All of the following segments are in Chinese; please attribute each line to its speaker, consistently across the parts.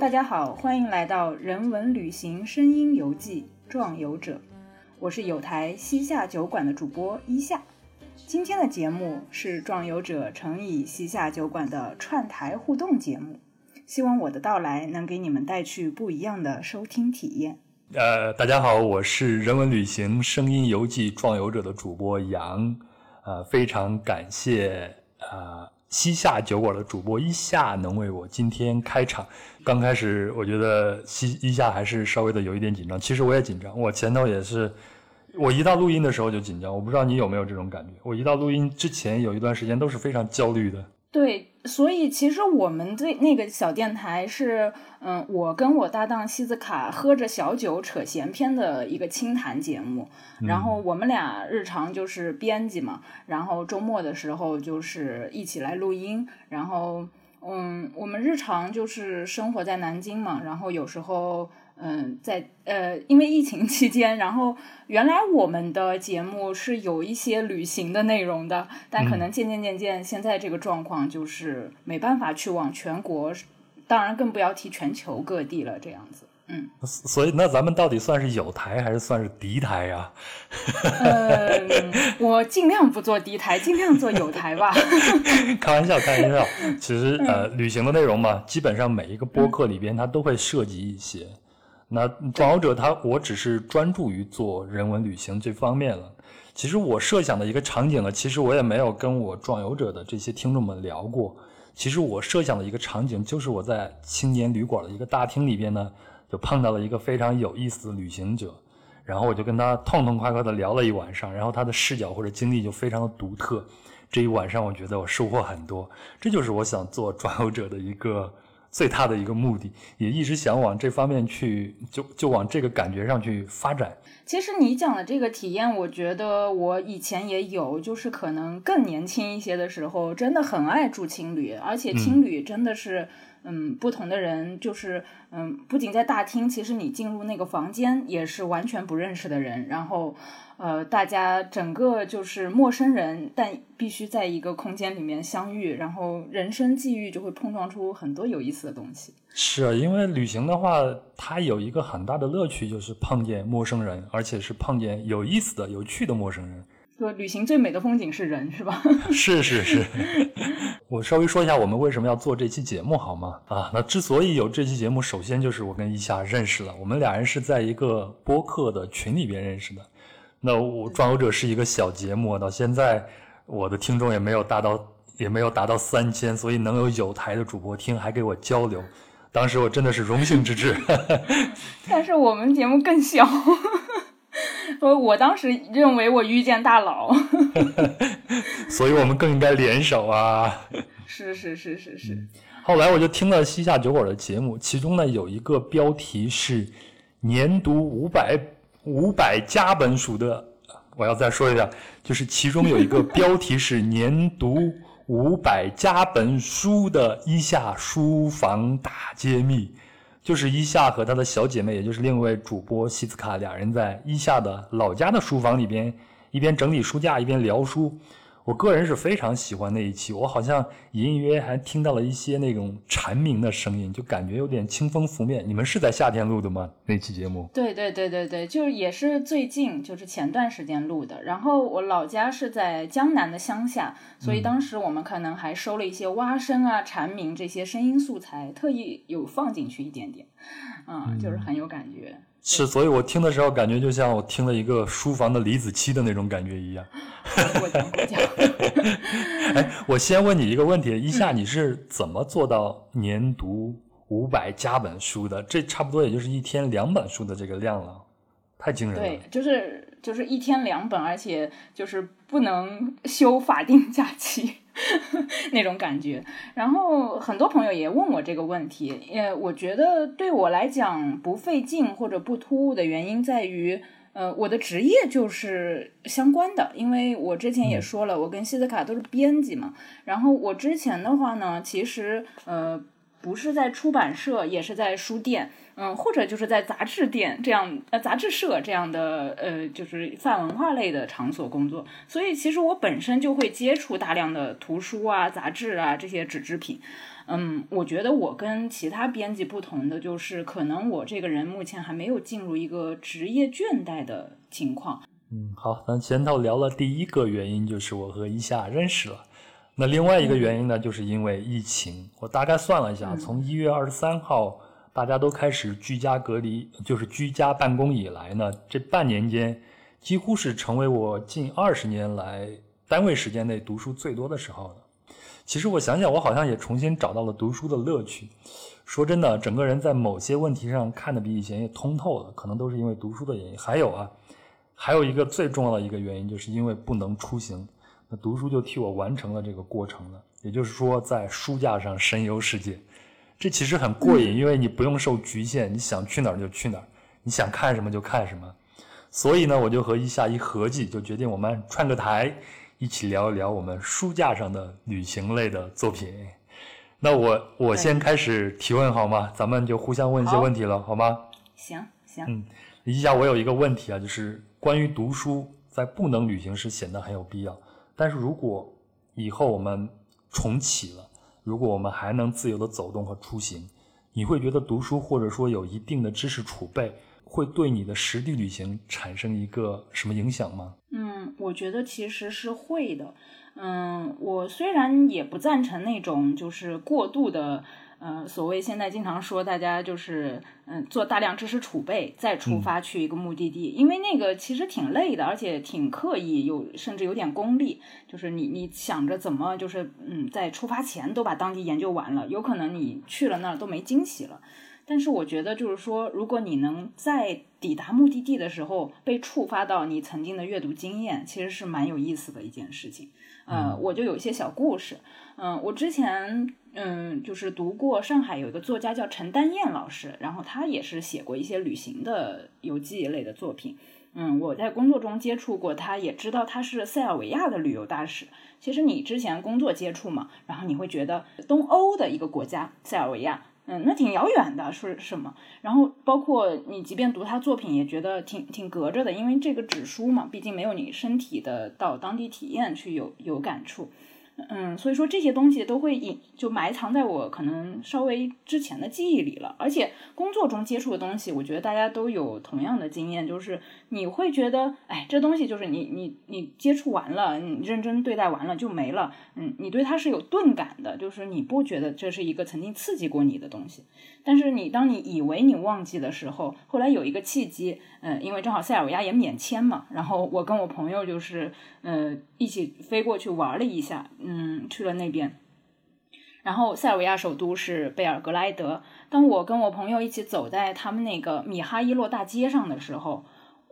Speaker 1: 大家好，欢迎来到人文旅行声音游记《壮游者》，我是有台西夏酒馆的主播一夏。今天的节目是《壮游者》乘以西夏酒馆的串台互动节目，希望我的到来能给你们带去不一样的收听体验。
Speaker 2: 呃，大家好，我是人文旅行声音游记《壮游者》的主播杨，呃，非常感谢呃西夏酒馆的主播一夏能为我今天开场。刚开始我觉得西一夏还是稍微的有一点紧张，其实我也紧张，我前头也是，我一到录音的时候就紧张，我不知道你有没有这种感觉，我一到录音之前有一段时间都是非常焦虑的。
Speaker 1: 对，所以其实我们对那个小电台是，嗯，我跟我搭档西子卡喝着小酒扯闲篇的一个清谈节目。然后我们俩日常就是编辑嘛，然后周末的时候就是一起来录音。然后，嗯，我们日常就是生活在南京嘛，然后有时候。嗯，在呃，因为疫情期间，然后原来我们的节目是有一些旅行的内容的，但可能渐渐渐渐，现在这个状况就是没办法去往全国，当然更不要提全球各地了，这样子。嗯，
Speaker 2: 所以那咱们到底算是有台还是算是敌台呀？
Speaker 1: 嗯，我尽量不做敌台，尽量做有台吧。
Speaker 2: 开玩笑，开玩笑。其实呃，旅行的内容嘛，基本上每一个播客里边它都会涉及一些。那壮游者他，我只是专注于做人文旅行这方面了。其实我设想的一个场景呢，其实我也没有跟我壮游者的这些听众们聊过。其实我设想的一个场景，就是我在青年旅馆的一个大厅里边呢，就碰到了一个非常有意思的旅行者，然后我就跟他痛痛快快的聊了一晚上，然后他的视角或者经历就非常的独特。这一晚上我觉得我收获很多，这就是我想做壮游者的一个。最大的一个目的，也一直想往这方面去，就就往这个感觉上去发展。
Speaker 1: 其实你讲的这个体验，我觉得我以前也有，就是可能更年轻一些的时候，真的很爱住青旅，而且青旅真的是，嗯，不同的人，就是嗯，不仅在大厅，其实你进入那个房间也是完全不认识的人，然后。呃，大家整个就是陌生人，但必须在一个空间里面相遇，然后人生际遇就会碰撞出很多有意思的东西。
Speaker 2: 是啊，因为旅行的话，它有一个很大的乐趣，就是碰见陌生人，而且是碰见有意思的、有趣的陌生人。
Speaker 1: 说旅行最美的风景是人，是吧？
Speaker 2: 是 是是。我稍微说一下我们为什么要做这期节目，好吗？啊，那之所以有这期节目，首先就是我跟一夏认识了，我们俩人是在一个播客的群里边认识的。那我壮游者是一个小节目，到现在我的听众也没有达到，也没有达到三千，所以能有有台的主播听，还给我交流，当时我真的是荣幸之至。
Speaker 1: 但是我们节目更小，我我当时认为我遇见大佬，
Speaker 2: 所以我们更应该联手啊！
Speaker 1: 是是是是是。
Speaker 2: 后来我就听了西夏酒馆的节目，其中呢有一个标题是年读五百。五百加本书的，我要再说一下，就是其中有一个标题是 “年读五百加本书的伊夏书房大揭秘”，就是伊夏和他的小姐妹，也就是另一位主播西斯卡俩人在伊夏的老家的书房里边，一边整理书架一边聊书。我个人是非常喜欢那一期，我好像隐隐约约还听到了一些那种蝉鸣的声音，就感觉有点清风拂面。你们是在夏天录的吗？那期节目？
Speaker 1: 对对对对对，就是也是最近，就是前段时间录的。然后我老家是在江南的乡下，所以当时我们可能还收了一些蛙声啊、蝉鸣这些声音素材，特意有放进去一点点，嗯，就是很有感觉。
Speaker 2: 是，所以我听的时候感觉就像我听了一个书房的李子柒的那种感觉一样。
Speaker 1: 过奖过奖。
Speaker 2: 哎，我先问你一个问题，一下你是怎么做到年读五百加本书的？这差不多也就是一天两本书的这个量了，太惊人了。
Speaker 1: 对，就是就是一天两本，而且就是不能 休法定假期。那种感觉，然后很多朋友也问我这个问题，呃，我觉得对我来讲不费劲或者不突兀的原因在于，呃，我的职业就是相关的，因为我之前也说了，我跟西斯卡都是编辑嘛，然后我之前的话呢，其实呃。不是在出版社，也是在书店，嗯，或者就是在杂志店这样呃杂志社这样的呃就是泛文化类的场所工作，所以其实我本身就会接触大量的图书啊、杂志啊这些纸制品。嗯，我觉得我跟其他编辑不同的就是，可能我这个人目前还没有进入一个职业倦怠的情况。
Speaker 2: 嗯，好，咱前头聊了第一个原因，就是我和一夏认识了。那另外一个原因呢，就是因为疫情。我大概算了一下，从一月二十三号大家都开始居家隔离，就是居家办公以来呢，这半年间几乎是成为我近二十年来单位时间内读书最多的时候了。其实我想想，我好像也重新找到了读书的乐趣。说真的，整个人在某些问题上看得比以前也通透了，可能都是因为读书的原因。还有啊，还有一个最重要的一个原因，就是因为不能出行，那读书就替我完成了这个过程了。也就是说，在书架上神游世界，这其实很过瘾，因为你不用受局限，你想去哪儿就去哪儿，你想看什么就看什么。所以呢，我就和一下一合计，就决定我们串个台。一起聊一聊我们书架上的旅行类的作品。那我我先开始提问好吗？咱们就互相问一些问题了，好吗？
Speaker 1: 行行。
Speaker 2: 嗯，一下我有一个问题啊，就是关于读书，在不能旅行时显得很有必要。但是如果以后我们重启了，如果我们还能自由的走动和出行，你会觉得读书或者说有一定的知识储备，会对你的实地旅行产生一个什么影响吗？
Speaker 1: 嗯我觉得其实是会的，嗯，我虽然也不赞成那种就是过度的，呃，所谓现在经常说大家就是嗯做大量知识储备再出发去一个目的地，因为那个其实挺累的，而且挺刻意，有甚至有点功利，就是你你想着怎么就是嗯在出发前都把当地研究完了，有可能你去了那儿都没惊喜了。但是我觉得，就是说，如果你能在抵达目的地的时候被触发到你曾经的阅读经验，其实是蛮有意思的一件事情。呃，我就有一些小故事。嗯，我之前嗯就是读过上海有一个作家叫陈丹燕老师，然后他也是写过一些旅行的游记类的作品。嗯，我在工作中接触过他，也知道他是塞尔维亚的旅游大使。其实你之前工作接触嘛，然后你会觉得东欧的一个国家塞尔维亚。嗯，那挺遥远的，是什么？然后包括你，即便读他作品，也觉得挺挺隔着的，因为这个纸书嘛，毕竟没有你身体的到当地体验去有有感触。嗯，所以说这些东西都会隐就埋藏在我可能稍微之前的记忆里了。而且工作中接触的东西，我觉得大家都有同样的经验，就是你会觉得，哎，这东西就是你你你接触完了，你认真对待完了就没了。嗯，你对它是有钝感的，就是你不觉得这是一个曾经刺激过你的东西。但是你当你以为你忘记的时候，后来有一个契机，嗯，因为正好塞尔维亚也免签嘛，然后我跟我朋友就是，呃，一起飞过去玩了一下，嗯，去了那边。然后塞尔维亚首都是贝尔格莱德。当我跟我朋友一起走在他们那个米哈伊洛大街上的时候。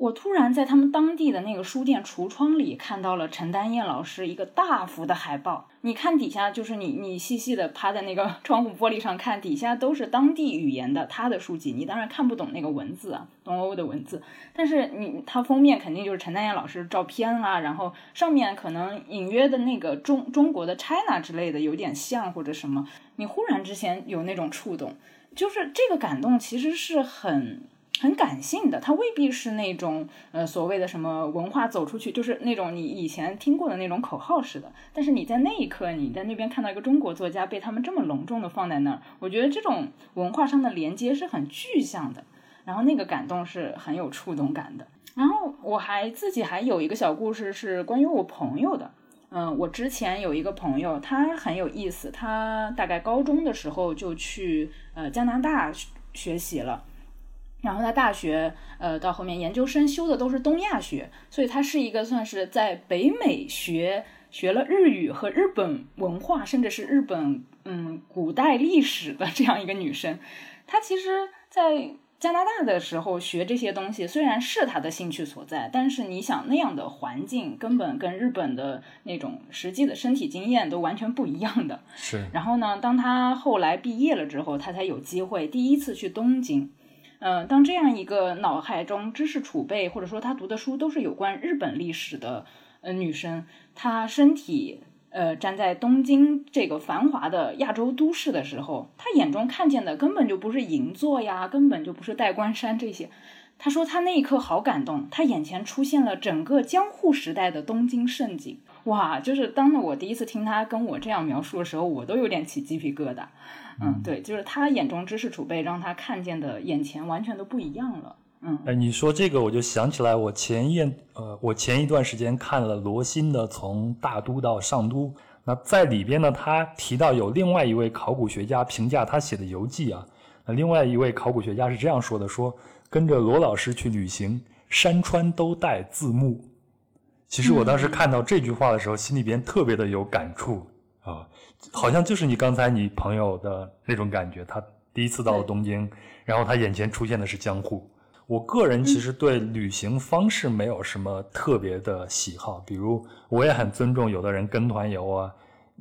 Speaker 1: 我突然在他们当地的那个书店橱窗里看到了陈丹燕老师一个大幅的海报。你看底下，就是你你细细的趴在那个 窗户玻璃上看，底下都是当地语言的他的书籍。你当然看不懂那个文字啊，东欧的文字。但是你它封面肯定就是陈丹燕老师照片啊，然后上面可能隐约的那个中中国的 China 之类的有点像或者什么。你忽然之前有那种触动，就是这个感动其实是很。很感性的，他未必是那种呃所谓的什么文化走出去，就是那种你以前听过的那种口号似的。但是你在那一刻，你在那边看到一个中国作家被他们这么隆重的放在那儿，我觉得这种文化上的连接是很具象的，然后那个感动是很有触动感的。然后我还自己还有一个小故事是关于我朋友的，嗯，我之前有一个朋友，他很有意思，他大概高中的时候就去呃加拿大学习了。然后他大学，呃，到后面研究生修的都是东亚学，所以他是一个算是在北美学学了日语和日本文化，甚至是日本嗯古代历史的这样一个女生。她其实，在加拿大的时候学这些东西，虽然是她的兴趣所在，但是你想那样的环境根本跟日本的那种实际的身体经验都完全不一样的。
Speaker 2: 是。
Speaker 1: 然后呢，当她后来毕业了之后，她才有机会第一次去东京。嗯，当这样一个脑海中知识储备，或者说她读的书都是有关日本历史的，呃，女生，她身体呃，站在东京这个繁华的亚洲都市的时候，她眼中看见的根本就不是银座呀，根本就不是代官山这些。他说他那一刻好感动，他眼前出现了整个江户时代的东京盛景。哇，就是当我第一次听他跟我这样描述的时候，我都有点起鸡皮疙瘩。嗯，对，就是他眼中知识储备让他看见的眼前完全都不一样了。嗯，
Speaker 2: 哎，你说这个我就想起来，我前一呃，我前一段时间看了罗新的《从大都到上都》，那在里边呢，他提到有另外一位考古学家评价他写的游记啊，那另外一位考古学家是这样说的：说跟着罗老师去旅行，山川都带字幕。其实我当时看到这句话的时候，心里边特别的有感触啊，好像就是你刚才你朋友的那种感觉，他第一次到了东京，然后他眼前出现的是江户。我个人其实对旅行方式没有什么特别的喜好，比如我也很尊重有的人跟团游啊。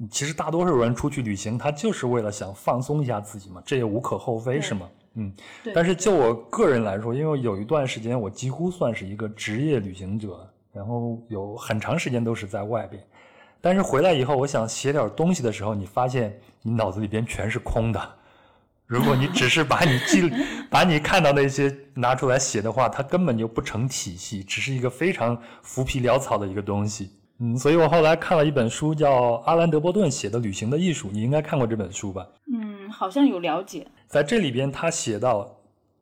Speaker 2: 其实大多数人出去旅行，他就是为了想放松一下自己嘛，这也无可厚非，是吗？嗯。但是就我个人来说，因为有一段时间我几乎算是一个职业旅行者，然后有很长时间都是在外边，但是回来以后，我想写点东西的时候，你发现你脑子里边全是空的。如果你只是把你记、把你看到那些拿出来写的话，它根本就不成体系，只是一个非常浮皮潦草的一个东西。嗯，所以我后来看了一本书，叫阿兰·德波顿写的《旅行的艺术》，你应该看过这本书吧？
Speaker 1: 嗯，好像有了解。
Speaker 2: 在这里边，他写到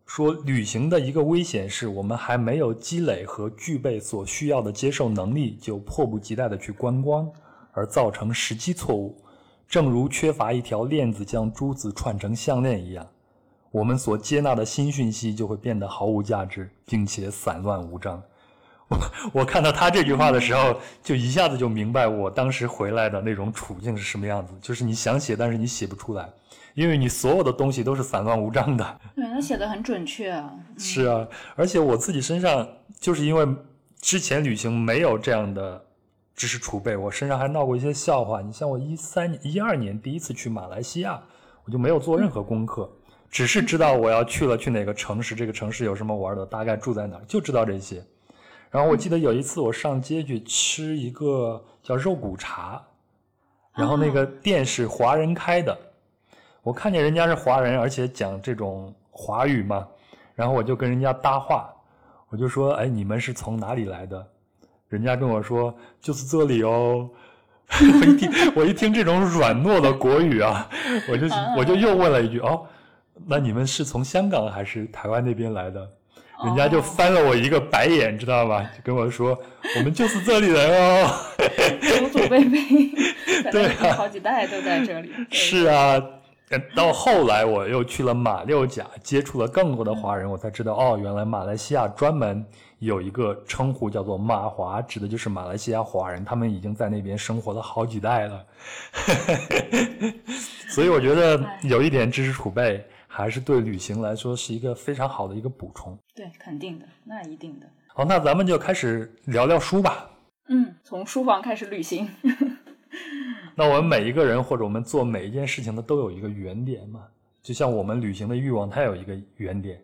Speaker 2: 说，旅行的一个危险是我们还没有积累和具备所需要的接受能力，就迫不及待的去观光，而造成时机错误。正如缺乏一条链子将珠子串成项链一样，我们所接纳的新讯息就会变得毫无价值，并且散乱无章。我我看到他这句话的时候，就一下子就明白我当时回来的那种处境是什么样子。就是你想写，但是你写不出来，因为你所有的东西都是散乱无章的。
Speaker 1: 对他写的很准确啊。
Speaker 2: 是啊，而且我自己身上就是因为之前旅行没有这样的。知识储备，我身上还闹过一些笑话。你像我一三年、一二年第一次去马来西亚，我就没有做任何功课，只是知道我要去了去哪个城市，这个城市有什么玩的，大概住在哪，就知道这些。然后我记得有一次我上街去吃一个叫肉骨茶，然后那个店是华人开的，我看见人家是华人，而且讲这种华语嘛，然后我就跟人家搭话，我就说：“哎，你们是从哪里来的？”人家跟我说就是这里哦，我一听 我一听这种软糯的国语啊，我就我就又问了一句哦，那你们是从香港还是台湾那边来的？人家就翻了我一个白眼，知道吗？就跟我说我们就是这里人哦，
Speaker 1: 祖祖辈辈，
Speaker 2: 对啊，
Speaker 1: 好几代都在这里。
Speaker 2: 是啊，到后来我又去了马六甲，接触了更多的华人，我才知道哦，原来马来西亚专门。有一个称呼叫做马华，指的就是马来西亚华人，他们已经在那边生活了好几代了。所以我觉得有一点知识储备，还是对旅行来说是一个非常好的一个补充。
Speaker 1: 对，肯定的，那一定的。
Speaker 2: 好，那咱们就开始聊聊书吧。
Speaker 1: 嗯，从书房开始旅行。
Speaker 2: 那我们每一个人或者我们做每一件事情的都有一个原点嘛，就像我们旅行的欲望，它有一个原点。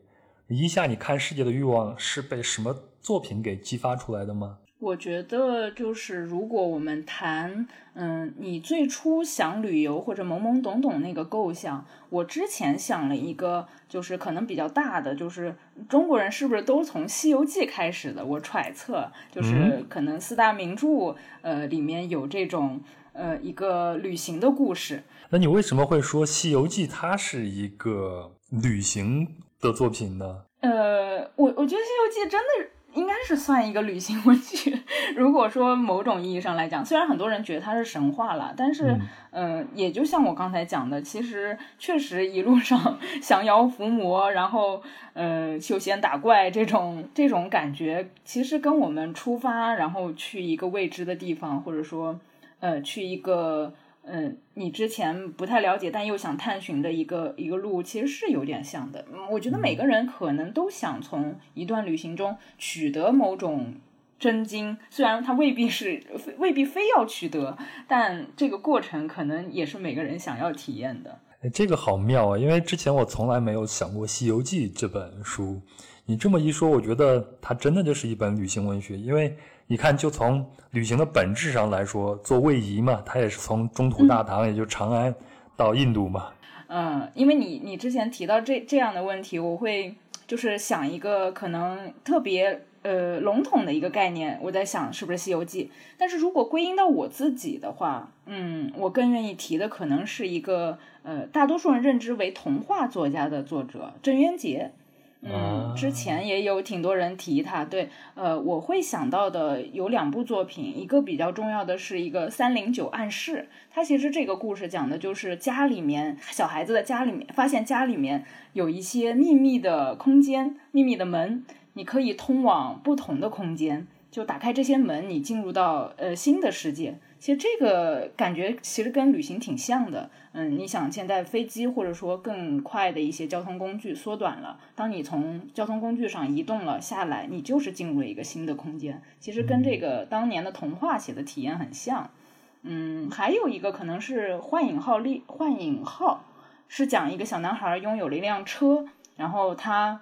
Speaker 2: 一下你看世界的欲望是被什么作品给激发出来的吗？
Speaker 1: 我觉得就是如果我们谈，嗯，你最初想旅游或者懵懵懂懂那个构想，我之前想了一个，就是可能比较大的，就是中国人是不是都从《西游记》开始的？我揣测，就是可能四大名著，呃，里面有这种，呃，一个旅行的故事。
Speaker 2: 那你为什么会说《西游记》它是一个旅行？的作品呢？
Speaker 1: 呃，我我觉得《西游记》真的应该是算一个旅行文学。如果说某种意义上来讲，虽然很多人觉得它是神话了，但是，嗯，也就像我刚才讲的，其实确实一路上 降妖伏魔，然后，呃，修仙打怪这种这种感觉，其实跟我们出发，然后去一个未知的地方，或者说，呃，去一个。嗯，你之前不太了解，但又想探寻的一个一个路，其实是有点像的。我觉得每个人可能都想从一段旅行中取得某种真经，虽然他未必是未必非要取得，但这个过程可能也是每个人想要体验的。
Speaker 2: 哎，这个好妙啊！因为之前我从来没有想过《西游记》这本书，你这么一说，我觉得它真的就是一本旅行文学，因为你看，就从旅行的本质上来说，做位移嘛，它也是从中土大唐，也就长安到印度嘛。
Speaker 1: 嗯，因为你你之前提到这这样的问题，我会就是想一个可能特别呃笼统的一个概念，我在想是不是《西游记》，但是如果归因到我自己的话，嗯，我更愿意提的可能是一个呃大多数人认知为童话作家的作者郑渊洁。嗯，之前也有挺多人提他，对，呃，我会想到的有两部作品，一个比较重要的是一个三零九暗室，它其实这个故事讲的就是家里面小孩子的家里面发现家里面有一些秘密的空间、秘密的门，你可以通往不同的空间，就打开这些门，你进入到呃新的世界。其实这个感觉其实跟旅行挺像的，嗯，你想现在飞机或者说更快的一些交通工具缩短了，当你从交通工具上移动了下来，你就是进入了一个新的空间。其实跟这个当年的童话写的体验很像，嗯，还有一个可能是幻影号力幻影号，是讲一个小男孩拥有了一辆车，然后他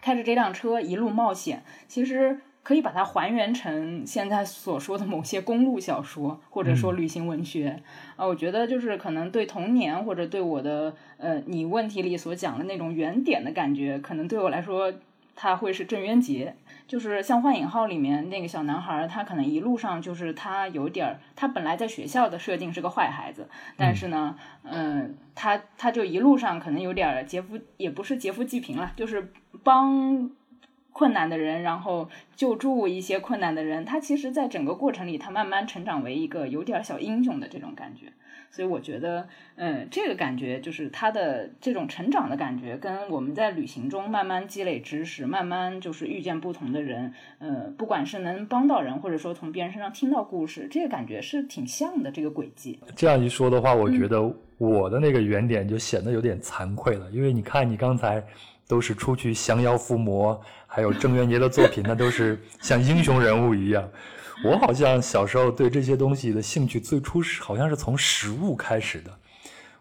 Speaker 1: 开着这辆车一路冒险，其实。可以把它还原成现在所说的某些公路小说，或者说旅行文学。啊，我觉得就是可能对童年或者对我的呃你问题里所讲的那种原点的感觉，可能对我来说，他会是郑渊洁，就是像《幻影号》里面那个小男孩，他可能一路上就是他有点儿，他本来在学校的设定是个坏孩子，但是呢，嗯，他他就一路上可能有点儿劫富，也不是劫富济贫了，就是帮。困难的人，然后救助一些困难的人，他其实，在整个过程里，他慢慢成长为一个有点小英雄的这种感觉。所以我觉得，嗯，这个感觉就是他的这种成长的感觉，跟我们在旅行中慢慢积累知识，慢慢就是遇见不同的人，呃，不管是能帮到人，或者说从别人身上听到故事，这个感觉是挺像的。这个轨迹。
Speaker 2: 这样一说的话，我觉得我的那个原点就显得有点惭愧了，因为你看，你刚才。都是出去降妖伏魔，还有郑渊洁的作品，那都是像英雄人物一样。我好像小时候对这些东西的兴趣最初是好像是从食物开始的。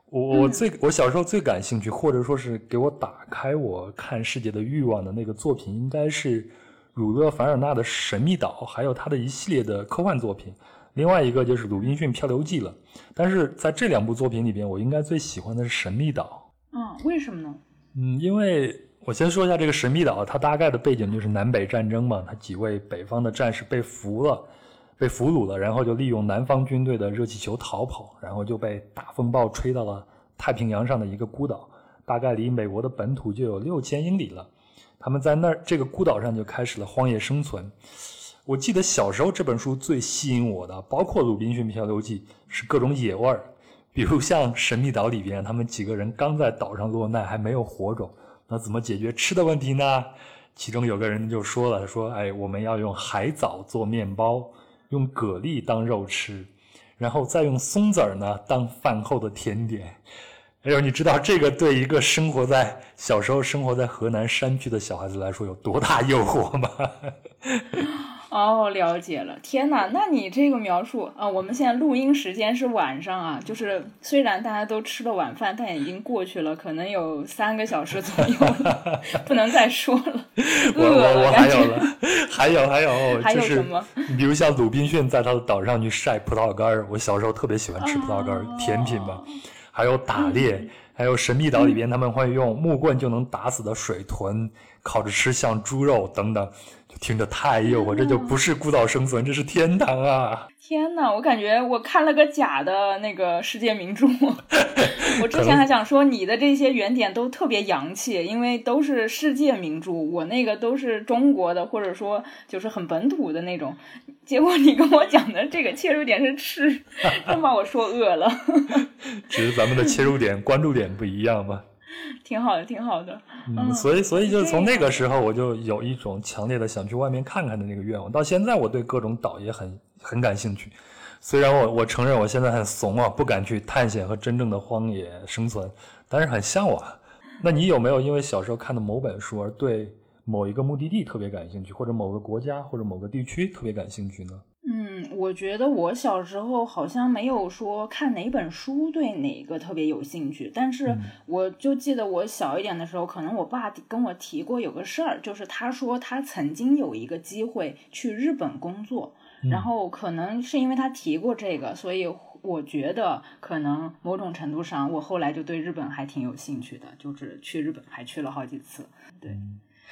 Speaker 2: 我我最我小时候最感兴趣，或者说是给我打开我看世界的欲望的那个作品，应该是儒勒·凡尔纳的《神秘岛》，还有他的一系列的科幻作品。另外一个就是《鲁滨逊漂流记》了。但是在这两部作品里边，我应该最喜欢的是《神秘岛》。
Speaker 1: 嗯，为什么呢？
Speaker 2: 嗯，因为我先说一下这个神秘岛，它大概的背景就是南北战争嘛，它几位北方的战士被俘了，被俘虏了，然后就利用南方军队的热气球逃跑，然后就被大风暴吹到了太平洋上的一个孤岛，大概离美国的本土就有六千英里了。他们在那儿这个孤岛上就开始了荒野生存。我记得小时候这本书最吸引我的，包括《鲁滨逊漂流记》，是各种野味儿。比如像神秘岛里边，他们几个人刚在岛上落难，还没有火种，那怎么解决吃的问题呢？其中有个人就说了，说：“哎，我们要用海藻做面包，用蛤蜊当肉吃，然后再用松子儿呢当饭后的甜点。”哎呦，你知道这个对一个生活在小时候生活在河南山区的小孩子来说有多大诱惑吗？
Speaker 1: 哦，了解了。天哪，那你这个描述啊，我们现在录音时间是晚上啊，就是虽然大家都吃了晚饭，但已经过去了，可能有三个小时左右了，不能再说了。
Speaker 2: 我我我还有了，还有还有，
Speaker 1: 还有 什么？
Speaker 2: 比如像鲁滨逊在他的岛上去晒葡萄干儿，我小时候特别喜欢吃葡萄干儿，甜品吧。还有打猎，还有神秘岛里边他们会用木棍就能打死的水豚，烤着吃像猪肉等等。听着太诱惑，这就不是孤岛生存，这是天堂啊！
Speaker 1: 天呐，我感觉我看了个假的那个世界名著。我之前还想说你的这些原点都特别洋气，因为都是世界名著，我那个都是中国的，或者说就是很本土的那种。结果你跟我讲的这个切入点是吃，真把我说饿了。
Speaker 2: 只是咱们的切入点、关注点不一样嘛。
Speaker 1: 挺好的，挺好的。
Speaker 2: 嗯，所以，所以就是从那个时候，我就有一种强烈的想去外面看看的那个愿望。到现在，我对各种岛也很很感兴趣。虽然我我承认我现在很怂啊，不敢去探险和真正的荒野生存，但是很向往。那你有没有因为小时候看的某本书而对某一个目的地特别感兴趣，或者某个国家或者某个地区特别感兴趣呢？
Speaker 1: 嗯，我觉得我小时候好像没有说看哪本书对哪个特别有兴趣，但是我就记得我小一点的时候，可能我爸跟我提过有个事儿，就是他说他曾经有一个机会去日本工作，然后可能是因为他提过这个，所以我觉得可能某种程度上，我后来就对日本还挺有兴趣的，就是去日本还去了好几次。对，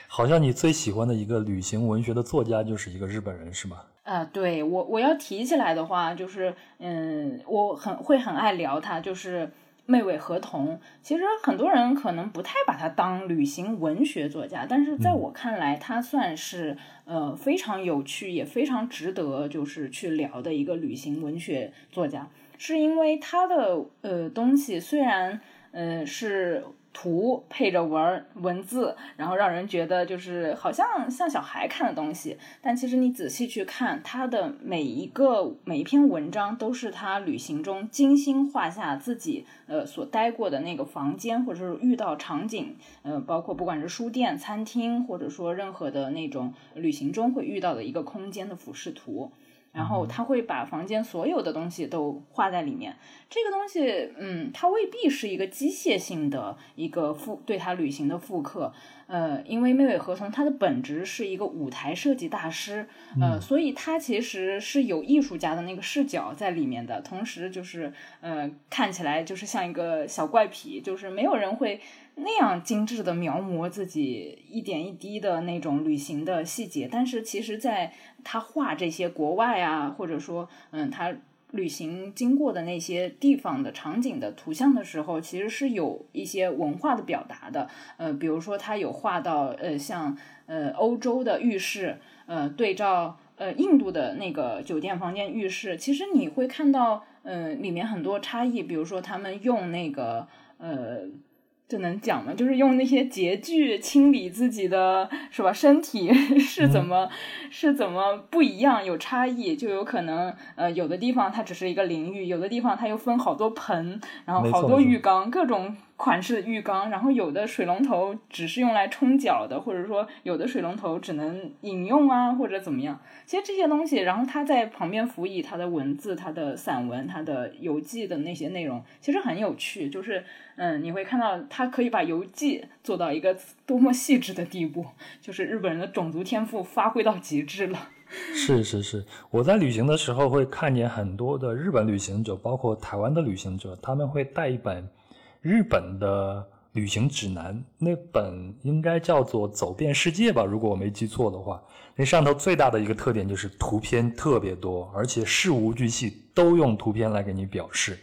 Speaker 2: 好像你最喜欢的一个旅行文学的作家就是一个日本人，是吗？
Speaker 1: 呃，对我我要提起来的话，就是嗯，我很会很爱聊他，就是妹尾和同。其实很多人可能不太把他当旅行文学作家，但是在我看来，他算是呃非常有趣，也非常值得就是去聊的一个旅行文学作家，是因为他的呃东西虽然呃是。图配着文文字，然后让人觉得就是好像像小孩看的东西，但其实你仔细去看，他的每一个每一篇文章都是他旅行中精心画下自己呃所待过的那个房间，或者是遇到场景，呃，包括不管是书店、餐厅，或者说任何的那种旅行中会遇到的一个空间的俯视图。然后他会把房间所有的东西都画在里面。这个东西，嗯，它未必是一个机械性的一个复对他旅行的复刻。呃，因为妹尾和从他的本质是一个舞台设计大师，呃，所以他其实是有艺术家的那个视角在里面的。同时，就是呃，看起来就是像一个小怪癖，就是没有人会。那样精致的描摹自己一点一滴的那种旅行的细节，但是其实，在他画这些国外啊，或者说，嗯，他旅行经过的那些地方的场景的图像的时候，其实是有一些文化的表达的。呃，比如说他有画到，呃，像呃欧洲的浴室，呃，对照呃印度的那个酒店房间浴室，其实你会看到，呃，里面很多差异。比如说他们用那个，呃。这能讲吗？就是用那些洁具清理自己的是吧？身体 是怎么是怎么不一样？有差异，就有可能呃，有的地方它只是一个淋浴，有的地方它又分好多盆，然后好多浴缸，各种。款式的浴缸，然后有的水龙头只是用来冲脚的，或者说有的水龙头只能饮用啊，或者怎么样。其实这些东西，然后他在旁边辅以他的文字、他的散文、他的游记的那些内容，其实很有趣。就是嗯，你会看到他可以把游记做到一个多么细致的地步，就是日本人的种族天赋发挥到极致了。
Speaker 2: 是是是，我在旅行的时候会看见很多的日本旅行者，包括台湾的旅行者，他们会带一本。日本的旅行指南那本应该叫做《走遍世界》吧，如果我没记错的话。那上头最大的一个特点就是图片特别多，而且事无巨细都用图片来给你表示，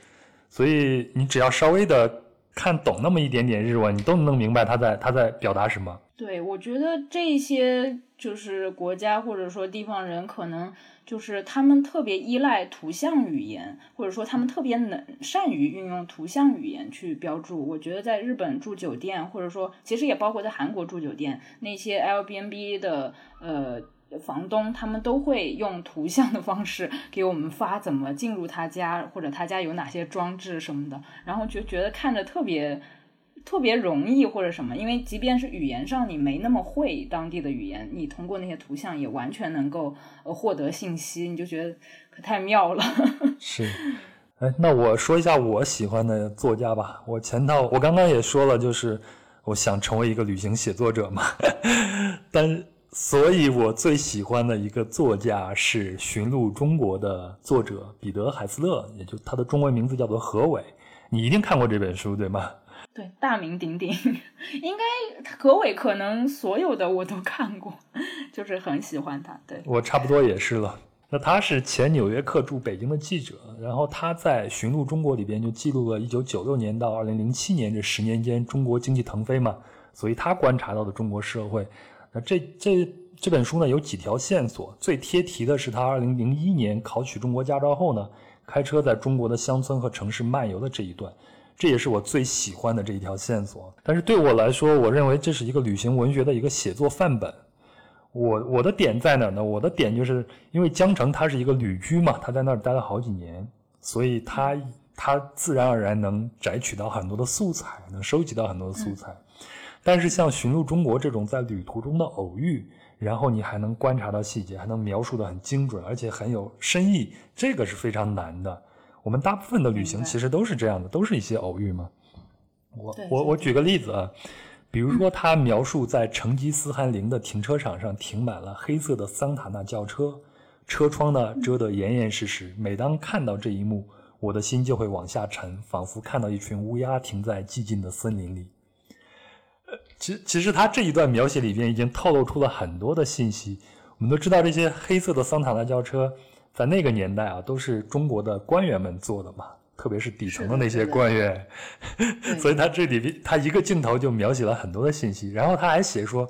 Speaker 2: 所以你只要稍微的看懂那么一点点日文，你都能明白他在他在表达什么。
Speaker 1: 对，我觉得这些就是国家或者说地方人可能。就是他们特别依赖图像语言，或者说他们特别能善于运用图像语言去标注。我觉得在日本住酒店，或者说其实也包括在韩国住酒店，那些 L B N B 的呃房东，他们都会用图像的方式给我们发怎么进入他家，或者他家有哪些装置什么的，然后就觉得看着特别。特别容易或者什么，因为即便是语言上你没那么会当地的语言，你通过那些图像也完全能够呃获得信息，你就觉得可太妙了。
Speaker 2: 是，哎，那我说一下我喜欢的作家吧。我前套我刚刚也说了，就是我想成为一个旅行写作者嘛。但所以，我最喜欢的一个作家是《寻路中国》的作者彼得·海斯勒，也就他的中文名字叫做何伟。你一定看过这本书，对吗？
Speaker 1: 对，大名鼎鼎，应该何伟可能所有的我都看过，就是很喜欢他。对
Speaker 2: 我差不多也是了。那他是前《纽约客》驻北京的记者，然后他在《寻路中国》里边就记录了1996年到2007年这十年间中国经济腾飞嘛，所以他观察到的中国社会。那这这这本书呢有几条线索，最贴题的是他2001年考取中国驾照后呢，开车在中国的乡村和城市漫游的这一段。这也是我最喜欢的这一条线索，但是对我来说，我认为这是一个旅行文学的一个写作范本。我我的点在哪呢？我的点就是因为江城他是一个旅居嘛，他在那儿待了好几年，所以他他自然而然能摘取到很多的素材，能收集到很多的素材。但是像《寻路中国》这种在旅途中的偶遇，然后你还能观察到细节，还能描述的很精准，而且很有深意，这个是非常难的。我们大部分的旅行其实都是这样的，都是一些偶遇嘛。我我我举个例子啊，比如说他描述在成吉思汗陵的停车场上停满了黑色的桑塔纳轿车，车窗呢遮得严严实实。每当看到这一幕，我的心就会往下沉，仿佛看到一群乌鸦停在寂静的森林里。呃，其其实他这一段描写里边已经透露出了很多的信息。我们都知道，这些黑色的桑塔纳轿车在那个年代啊，都是中国的官员们做的嘛，特别是底层的那些官员。所以他这里边他一个镜头就描写了很多的信息，然后他还写说，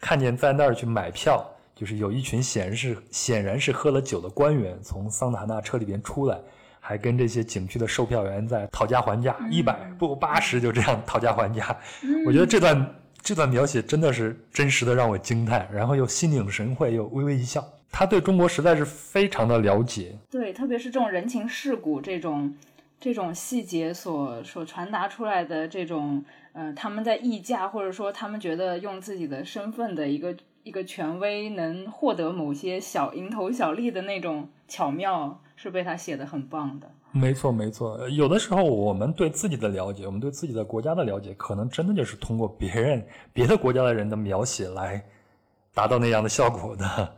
Speaker 2: 看见在那儿去买票，就是有一群显然是显然是喝了酒的官员从桑塔纳车里边出来，还跟这些景区的售票员在讨价还价，一百不八十就这样讨价还价。我觉得这段这段描写真的是真实的让我惊叹，然后又心领神会，又微微一笑。他对中国实在是非常的了解，
Speaker 1: 对，特别是这种人情世故这种这种细节所所传达出来的这种呃，他们在议价或者说他们觉得用自己的身份的一个一个权威能获得某些小蝇头小利的那种巧妙，是被他写的很棒的。
Speaker 2: 没错，没错。有的时候，我们对自己的了解，我们对自己的国家的了解，可能真的就是通过别人、别的国家的人的描写来达到那样的效果的。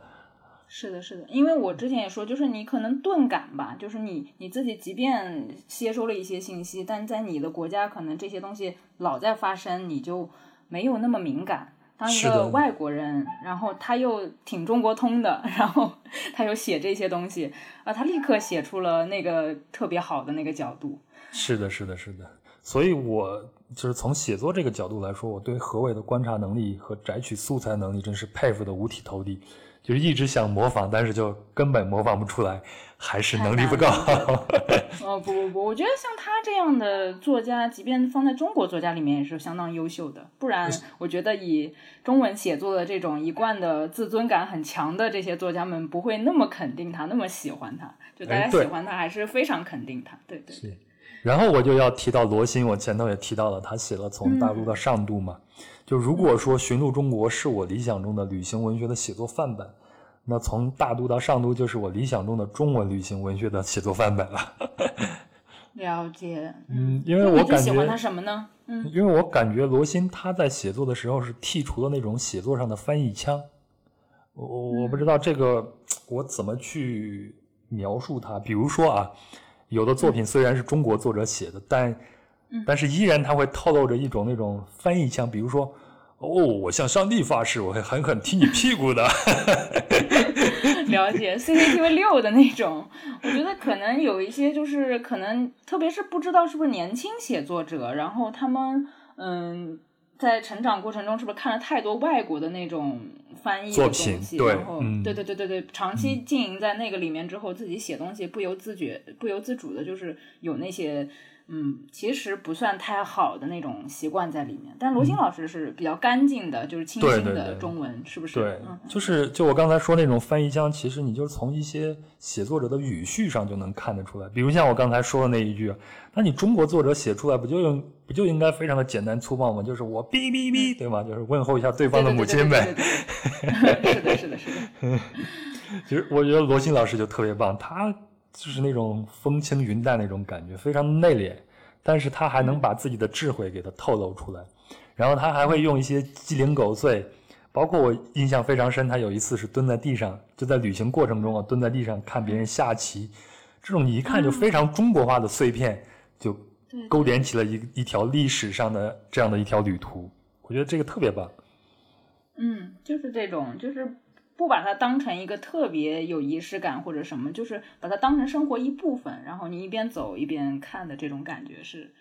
Speaker 1: 是的，是的，因为我之前也说，就是你可能钝感吧，就是你你自己即便接收了一些信息，但在你的国家可能这些东西老在发生，你就没有那么敏感。当一个外国人，然后他又挺中国通的，然后 他又写这些东西，啊，他立刻写出了那个特别好的那个角度。
Speaker 2: 是的，是的，是的。所以，我就是从写作这个角度来说，我对何伟的观察能力和摘取素材能力真是佩服的五体投地。就是一直想模仿，但是就根本模仿不出来，还是能力不够。
Speaker 1: 哦不不不，我觉得像他这样的作家，即便放在中国作家里面也是相当优秀的。不然，我觉得以中文写作的这种一贯的自尊感很强的这些作家们，不会那么肯定他，那么喜欢他。就大家喜欢他，还是非常肯定他。对对对，
Speaker 2: 然后我就要提到罗新，我前头也提到了，他写了《从大陆到上渡》嘛。就如果说《寻路中国》是我理想中的旅行文学的写作范本，那从大都到上都就是我理想中的中文旅行文学的写作范本了。
Speaker 1: 了解。
Speaker 2: 嗯，因为我感觉
Speaker 1: 喜欢他什么呢？嗯，
Speaker 2: 因为我感觉罗新他在写作的时候是剔除了那种写作上的翻译腔，我我我不知道这个我怎么去描述它。比如说啊，有的作品虽然是中国作者写的，但但是依然它会透露着一种那种翻译腔，比如说。哦，我向上帝发誓，我会狠狠踢你屁股的。
Speaker 1: 了解 CCTV 六的那种，我觉得可能有一些就是可能，特别是不知道是不是年轻写作者，然后他们嗯，在成长过程中是不是看了太多外国的那种翻译的东
Speaker 2: 作品
Speaker 1: 西，
Speaker 2: 对
Speaker 1: 然后、
Speaker 2: 嗯
Speaker 1: 对对对对对，长期经营在那个里面之后，自己写东西不由自觉、不由自主的，就是有那些。嗯，其实不算太好的那种习惯在里面，但罗新老师是比较干净的，就是清新
Speaker 2: 对对对
Speaker 1: 的中文，是不是？
Speaker 2: 对
Speaker 1: 嗯，
Speaker 2: 就是就我刚才说那种翻译腔，其实你就是从一些写作者的语序上就能看得出来。比如像我刚才说的那一句，那你中国作者写出来不就用不就应该非常的简单粗暴吗？就是我哔哔哔，对吗？就是问候一下对方的母亲呗。
Speaker 1: 是的，是的，是的。
Speaker 2: 其实我觉得罗新老师就特别棒，他就是那种风轻云淡那种感觉，非常内敛，但是他还能把自己的智慧给他透露出来，然后他还会用一些鸡零狗碎，包括我印象非常深，他有一次是蹲在地上，就在旅行过程中啊，蹲在地上看别人下棋，这种你一看就非常中国化的碎片，就勾连起了一一条历史上的这样的一条旅途，我觉得这个特别棒。
Speaker 1: 嗯，就是这种，就是不把它当成一个特别有仪式感或者什么，就是把它当成生活一部分，然后你一边走一边看的这种感觉是，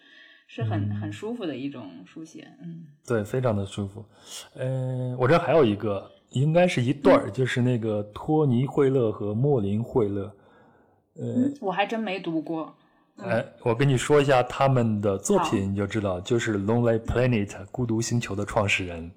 Speaker 1: 是很很舒服的一种书写。嗯，
Speaker 2: 对，非常的舒服。呃，我这还有一个，应该是一对儿，就是那个托尼·惠勒和莫林·惠勒。
Speaker 1: 嗯我还真没读过。
Speaker 2: 哎，我跟你说一下他们的作品，你就知道，就是《Lonely Planet》孤独星球的创始人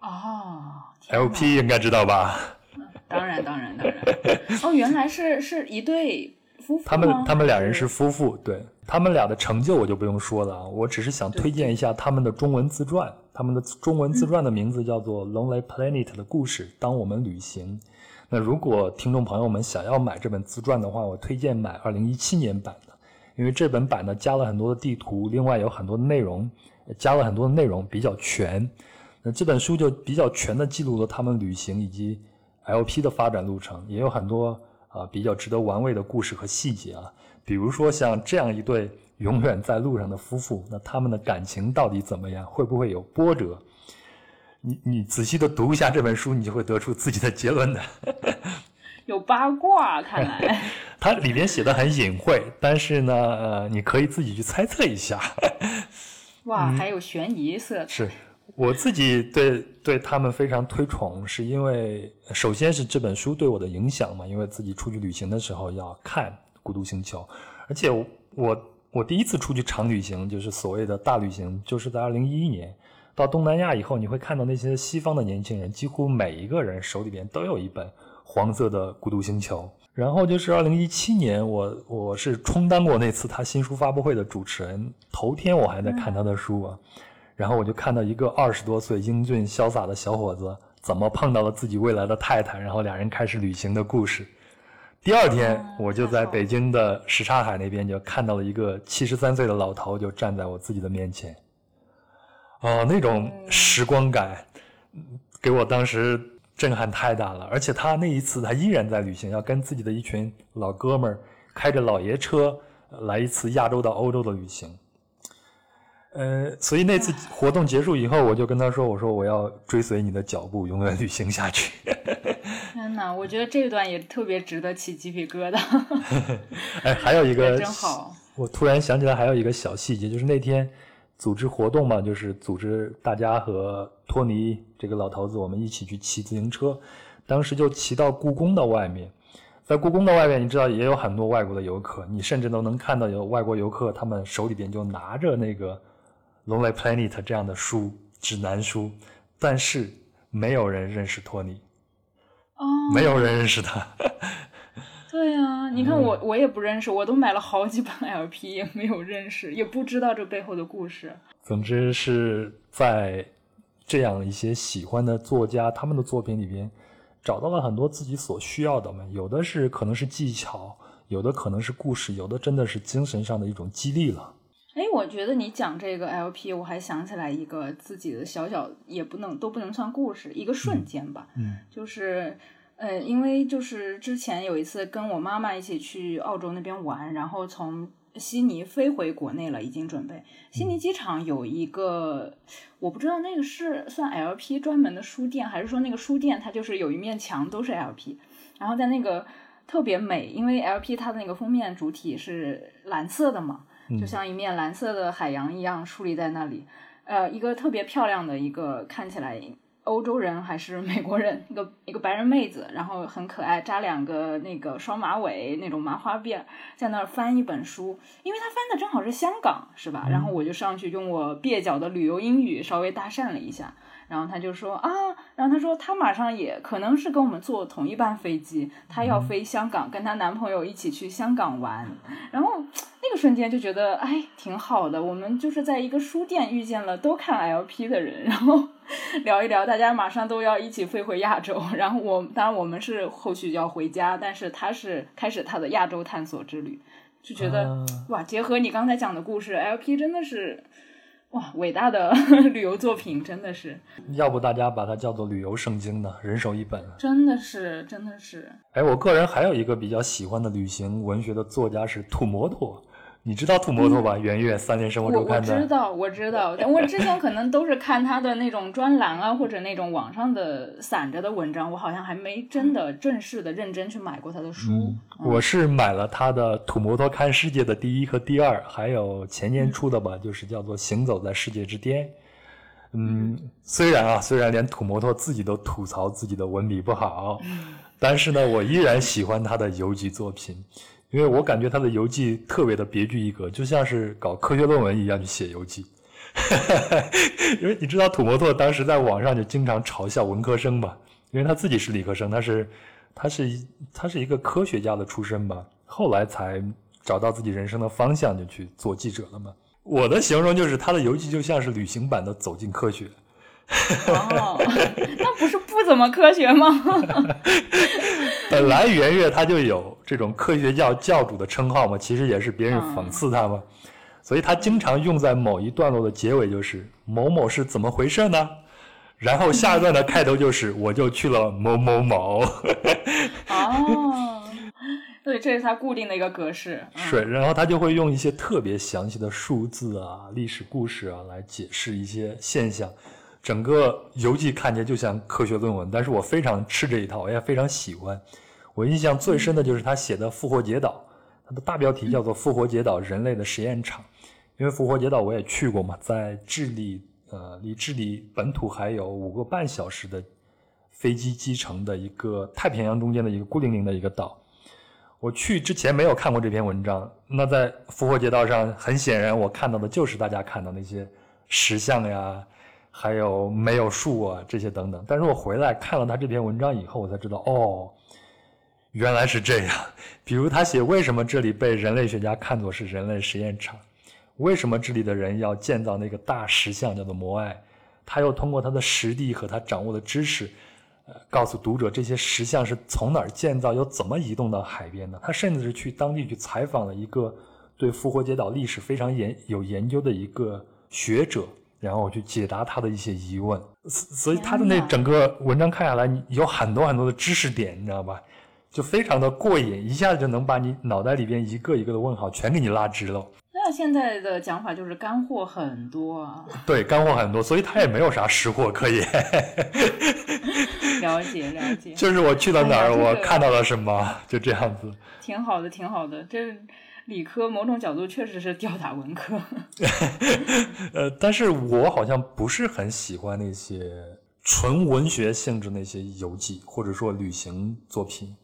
Speaker 1: 哦
Speaker 2: LP，应该知道吧？
Speaker 1: 当然当然当然。哦，原来是是一对夫妇
Speaker 2: 他们他们俩人是夫妇，对，他们俩的成就我就不用说了啊，我只是想推荐一下他们的中文自传。他们的中文自传的名字叫做《Lonely Planet》的故事。当我们旅行。那如果听众朋友们想要买这本自传的话，我推荐买二零一七年版的，因为这本版呢加了很多的地图，另外有很多的内容，加了很多的内容比较全。那这本书就比较全的记录了他们旅行以及 LP 的发展路程，也有很多啊比较值得玩味的故事和细节啊。比如说像这样一对永远在路上的夫妇，那他们的感情到底怎么样？会不会有波折？你你仔细的读一下这本书，你就会得出自己的结论的。
Speaker 1: 有八卦，看来
Speaker 2: 它里面写的很隐晦，但是呢，呃，你可以自己去猜测一下。
Speaker 1: 哇，还有悬疑色彩。
Speaker 2: 是我自己对对他们非常推崇，是因为首先是这本书对我的影响嘛，因为自己出去旅行的时候要看。孤独星球，而且我我第一次出去长旅行，就是所谓的大旅行，就是在二零一一年到东南亚以后，你会看到那些西方的年轻人，几乎每一个人手里边都有一本黄色的孤独星球。然后就是二零一七年，我我是充当过那次他新书发布会的主持人，头天我还在看他的书啊，然后我就看到一个二十多岁英俊潇洒的小伙子，怎么碰到了自己未来的太太，然后俩人开始旅行的故事。第二天，我就在北京的什刹海那边就看到了一个七十三岁的老头，就站在我自己的面前。哦，那种时光感，给我当时震撼太大了。而且他那一次，他依然在旅行，要跟自己的一群老哥们儿开着老爷车来一次亚洲到欧洲的旅行。呃，所以那次活动结束以后，我就跟他说：“我说我要追随你的脚步，永远旅行下去。”
Speaker 1: 天哪，我觉得这段也特别值得起鸡皮疙瘩。
Speaker 2: 哎，还有一个，
Speaker 1: 真好。
Speaker 2: 我突然想起来，还有一个小细节，就是那天组织活动嘛，就是组织大家和托尼这个老头子，我们一起去骑自行车。当时就骑到故宫的外面，在故宫的外面，你知道也有很多外国的游客，你甚至都能看到有外国游客，他们手里边就拿着那个《Lonely Planet》这样的书指南书，但是没有人认识托尼。
Speaker 1: 哦，
Speaker 2: 没有人认识他。
Speaker 1: 对呀，你看我我也不认识，我都买了好几本 LP，也没有认识，也不知道这背后的故事。
Speaker 2: 总之是在这样一些喜欢的作家他们的作品里边，找到了很多自己所需要的嘛。有的是可能是技巧，有的可能是故事，有的真的是精神上的一种激励了。
Speaker 1: 哎，我觉得你讲这个 LP，我还想起来一个自己的小小，也不能都不能算故事，一个瞬间吧。
Speaker 2: 嗯，
Speaker 1: 就是，呃，因为就是之前有一次跟我妈妈一起去澳洲那边玩，然后从悉尼飞回国内了，已经准备。悉尼机场有一个，我不知道那个是算 LP 专门的书店，还是说那个书店它就是有一面墙都是 LP，然后在那个特别美，因为 LP 它的那个封面主体是蓝色的嘛。就像一面蓝色的海洋一样矗立在那里，呃，一个特别漂亮的一个看起来欧洲人还是美国人，一个一个白人妹子，然后很可爱，扎两个那个双马尾那种麻花辫，在那儿翻一本书，因为她翻的正好是香港，是吧？然后我就上去用我蹩脚的旅游英语稍微搭讪了一下。然后他就说啊，然后他说他马上也可能是跟我们坐同一班飞机，他要飞香港，跟她男朋友一起去香港玩。然后那个瞬间就觉得哎挺好的，我们就是在一个书店遇见了都看 LP 的人，然后 聊一聊，大家马上都要一起飞回亚洲。然后我当然我们是后续要回家，但是他是开始他的亚洲探索之旅，就觉得哇，结合你刚才讲的故事，LP 真的是。哇，伟大的 旅游作品真的是，
Speaker 2: 要不大家把它叫做旅游圣经呢？人手一本，
Speaker 1: 真的是，真的是。
Speaker 2: 哎，我个人还有一个比较喜欢的旅行文学的作家是土摩托。你知道土摩托吧？圆月三联生活周刊
Speaker 1: 的。我知道，我知道。我之前可能都是看他的那种专栏啊，或者那种网上的散着的文章，我好像还没真的正式的认真去买过他的书。
Speaker 2: 我是买了他的《土摩托看世界》的第一和第二，还有前年出的吧，就是叫做《行走在世界之巅》。嗯，虽然啊，虽然连土摩托自己都吐槽自己的文笔不好，但是呢，我依然喜欢他的游记作品。因为我感觉他的游记特别的别具一格，就像是搞科学论文一样去写游记。因为你知道土摩托当时在网上就经常嘲笑文科生吧，因为他自己是理科生，他是他是他是一个科学家的出身吧，后来才找到自己人生的方向，就去做记者了嘛。我的形容就是他的游记就像是旅行版的《走进科学》。
Speaker 1: 哦，那不是不怎么科学吗？
Speaker 2: 本来袁岳他就有这种科学教教主的称号嘛，其实也是别人
Speaker 1: 嗯
Speaker 2: 讽刺他嘛，所以他经常用在某一段落的结尾就是某某是怎么回事呢？然后下一段的开头就是我就去了某某某，
Speaker 1: 哦，对，这是他固定的一个格式。嗯
Speaker 2: 是，然后他就会用一些特别详细的数字啊、历史故事啊来解释一些现象。整个游记看起来就像科学论文，但是我非常吃这一套，我也非常喜欢。我印象最深的就是他写的《复活节岛》，它的大标题叫做《复活节岛：人类的实验场》。因为复活节岛我也去过嘛，在智利，呃，离智利本土还有五个半小时的飞机机程的一个太平洋中间的一个孤零零的一个岛。我去之前没有看过这篇文章，那在复活节岛上，很显然我看到的就是大家看到那些石像呀，还有没有树啊这些等等。但是我回来看了他这篇文章以后，我才知道哦，原来是这样。比如他写为什么这里被人类学家看作是人类实验场，为什么这里的人要建造那个大石像叫做摩艾，他又通过他的实地和他掌握的知识。呃，告诉读者这些石像是从哪儿建造，又怎么移动到海边的。他甚至是去当地去采访了一个对复活节岛历史非常研有研究的一个学者，然后我去解答他的一些疑问。所所以他的那整个文章看下来，你有很多很多的知识点，你知道吧？就非常的过瘾，一下子就能把你脑袋里边一个一个的问号全给你拉直了。
Speaker 1: 那现在的讲法就是干货很多啊，
Speaker 2: 对，干货很多，所以他也没有啥实货可言。
Speaker 1: 了解了解，
Speaker 2: 就是我去到哪儿，我看到了什么，就这样子。
Speaker 1: 挺好的，挺好的。这理科某种角度确实是吊打文科。
Speaker 2: 呃，但是我好像不是很喜欢那些纯文学性质那些游记或者说旅行作品。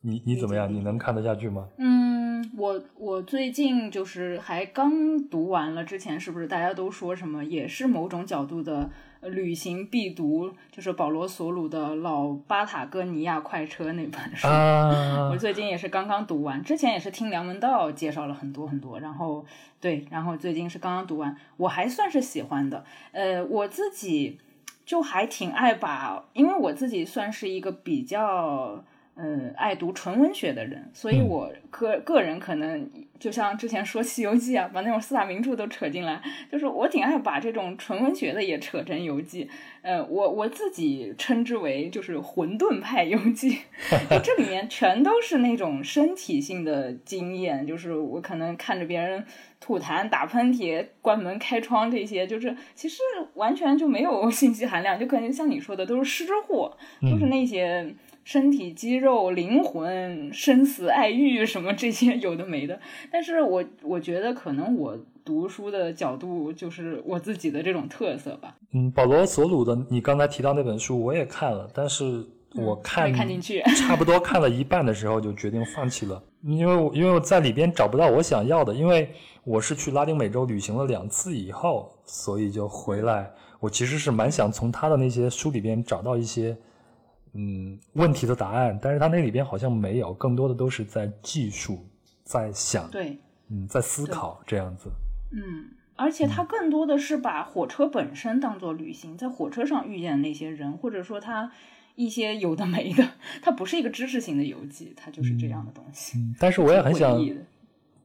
Speaker 2: 你你怎么样？你能看得下去吗？
Speaker 1: 嗯，我我最近就是还刚读完了，之前是不是大家都说什么也是某种角度的呃旅行必读，就是保罗索鲁的《老巴塔哥尼亚快车》那本书。
Speaker 2: 啊
Speaker 1: 我，最近也是刚刚读完，之前也是听梁文道介绍了很多很多，然后对，然后最近是刚刚读完，我还算是喜欢的。呃，我自己就还挺爱把，因为我自己算是一个比较。呃，爱读纯文学的人，所以
Speaker 2: 嗯
Speaker 1: 我个个人可能就像之前说《西游记》啊，把那种四大名著都扯进来，就是我挺爱把这种纯文学的也扯成游记。呃，我我自己称之为就是混沌派游记，就这里面全都是那种身体性的经验，就是我可能看着别人吐痰、打喷嚏、关门、开窗这些，就是其实完全就没有信息含量，就可能像你说的都是湿货，都是那些。身体、肌肉、灵魂、生死、爱欲什么这些有的没的，但是我我觉得可能我读书的角度就是我自己的这种特色吧，
Speaker 2: 嗯，保罗索鲁的你刚才提到那本书我也看了，但是我
Speaker 1: 嗯
Speaker 2: 看、
Speaker 1: 没看进去
Speaker 2: 差不多看了一半的时候就决定放弃了，因为我因为我在里边找不到我想要的，因为我是去拉丁美洲旅行了两次以后，所以就回来。我其实是蛮想从他的那些书里边找到一些嗯问题的答案，但是他那里边好像没有，更多的都是在技术，在想，
Speaker 1: 对，
Speaker 2: 嗯，在思考这样子。
Speaker 1: 嗯，而且他更多的是把火车本身当做旅行，在火车上遇见的那些人，或者说他一些有的没的，它不是一个知识型的游记，它就是这样的东西。
Speaker 2: 嗯，但是我也很想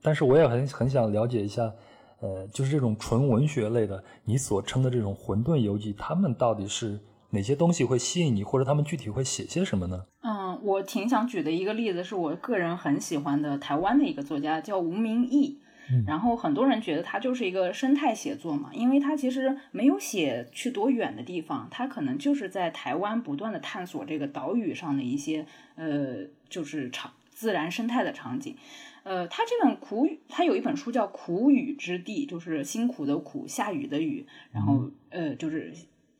Speaker 2: 但是我也很很想了解一下，呃，就是这种纯文学类的，你所称的这种混沌游记，他们到底是哪些东西会吸引你，或者他们具体会写些什么呢？
Speaker 1: 嗯，我挺想举的一个例子是我个人很喜欢的台湾的一个作家叫吴明义。
Speaker 2: 嗯
Speaker 1: 然后很多人觉得他就是一个生态写作嘛，因为他其实没有写去多远的地方，他可能就是在台湾不断的探索这个岛屿上的一些呃，就是场自然生态的场景。呃，他这本苦雨，他有一本书叫《苦雨之地》，就是辛苦的苦，下雨的雨，然后呃，就是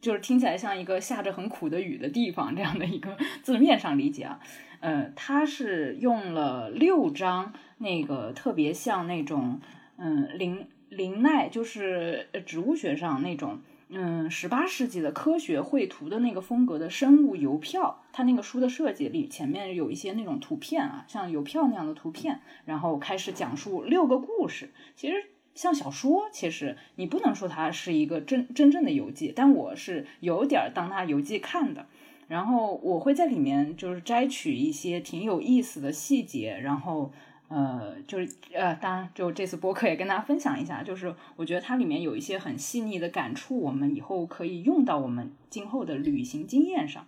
Speaker 1: 就是听起来像一个下着很苦的雨的地方这样的一个字面上理解啊。呃，他是用了六张那个特别像那种嗯林林奈，就是呃植物学上那种嗯，十八世纪的科学绘图的那个风格的生物邮票，它那个书的设计里前面有一些那种图片啊，像邮票那样的图片，然后开始讲述六个故事。其实像小说，其实你不能说它是一个真真正的游记，但我是有点当它游记看的。然后我会在里面就是摘取一些挺有意思的细节，然后。呃，就是呃，当然，就这次播客也跟大家分享一下，就是我觉得它里面有一些很细腻的感触，我们以后可以用到我们今后的旅行经验上。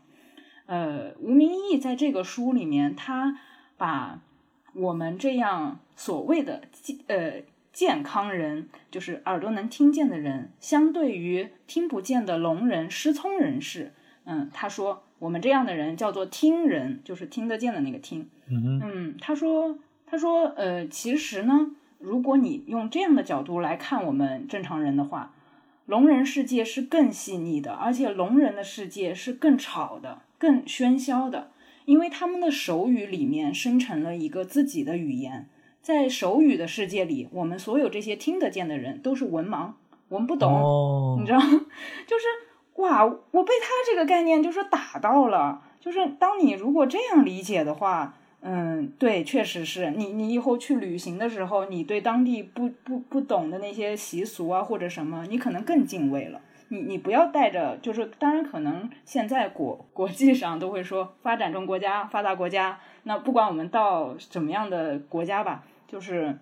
Speaker 1: 呃，吴明义在这个书里面，他把我们这样所谓的呃健康人，就是耳朵能听见的人，相对于听不见的聋人、失聪人士，嗯，他说我们这样的人叫做听人，就是听得见的那个听。
Speaker 2: 嗯
Speaker 1: 嗯，他说。他说：“呃，其实呢，如果你用这样的角度来看我们正常人的话，聋人世界是更细腻的，而且聋人的世界是更吵的、更喧嚣的，因为他们的手语里面生成了一个自己的语言。在手语的世界里，我们所有这些听得见的人都是文盲，我们不懂，你知道？就是哇，我被他这个概念就是打到了。就是当你如果这样理解的话。”嗯，对，确实是你。你以后去旅行的时候，你对当地不不不懂的那些习俗啊，或者什么，你可能更敬畏了。你你不要带着，就是当然可能现在国国际上都会说发展中国家、发达国家。那不管我们到什么样的国家吧，就是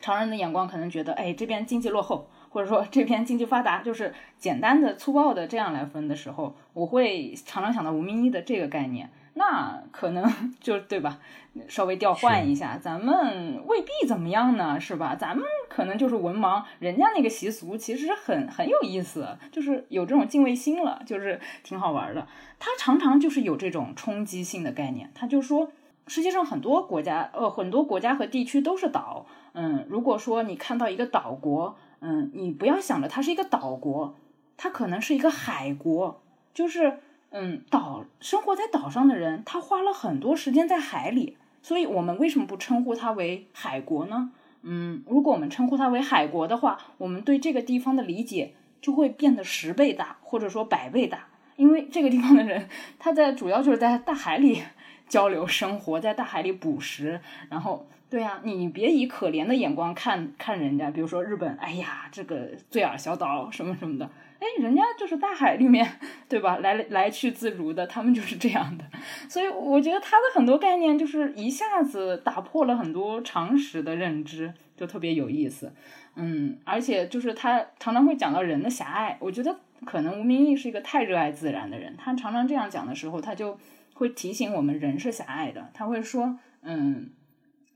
Speaker 1: 常人的眼光可能觉得，哎，这边经济落后，或者说这边经济发达，就是简单的粗暴的这样来分的时候，我会常常想到吴明一的这个概念。那可能就对吧？稍微调换一下，咱们未必怎么样呢，是吧？咱们可能就是文盲，人家那个习俗其实很很有意思，就是有这种敬畏心了，就是挺好玩的。他常常就是有这种冲击性的概念，他就说世界上很多国家，呃，很多国家和地区都是岛。嗯，如果说你看到一个岛国，嗯，你不要想着它是一个岛国，它可能是一个海国，就是。嗯，岛生活在岛上的人，他花了很多时间在海里，所以我们为什么不称呼它为海国呢？嗯，如果我们称呼它为海国的话，我们对这个地方的理解就会变得十倍大，或者说百倍大，因为这个地方的人，他在主要就是在大海里交流生活，在大海里捕食，然后，对呀，你别以可怜的眼光看看人家，比如说日本，哎呀，这个醉尔小岛什么什么的。哎，人家就是大海里面，对吧？来来去自如的，他们就是这样的。所以我觉得他的很多概念就是一下子打破了很多常识的认知，就特别有意思。嗯，而且就是他常常会讲到人的狭隘。我觉得可能吴明义是一个太热爱自然的人，他常常这样讲的时候，他就会提醒我们人是狭隘的。他会说，嗯，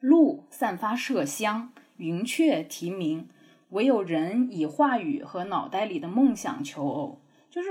Speaker 1: 鹿散发麝香，云雀啼鸣。唯有人以话语和脑袋里的梦想求偶，就是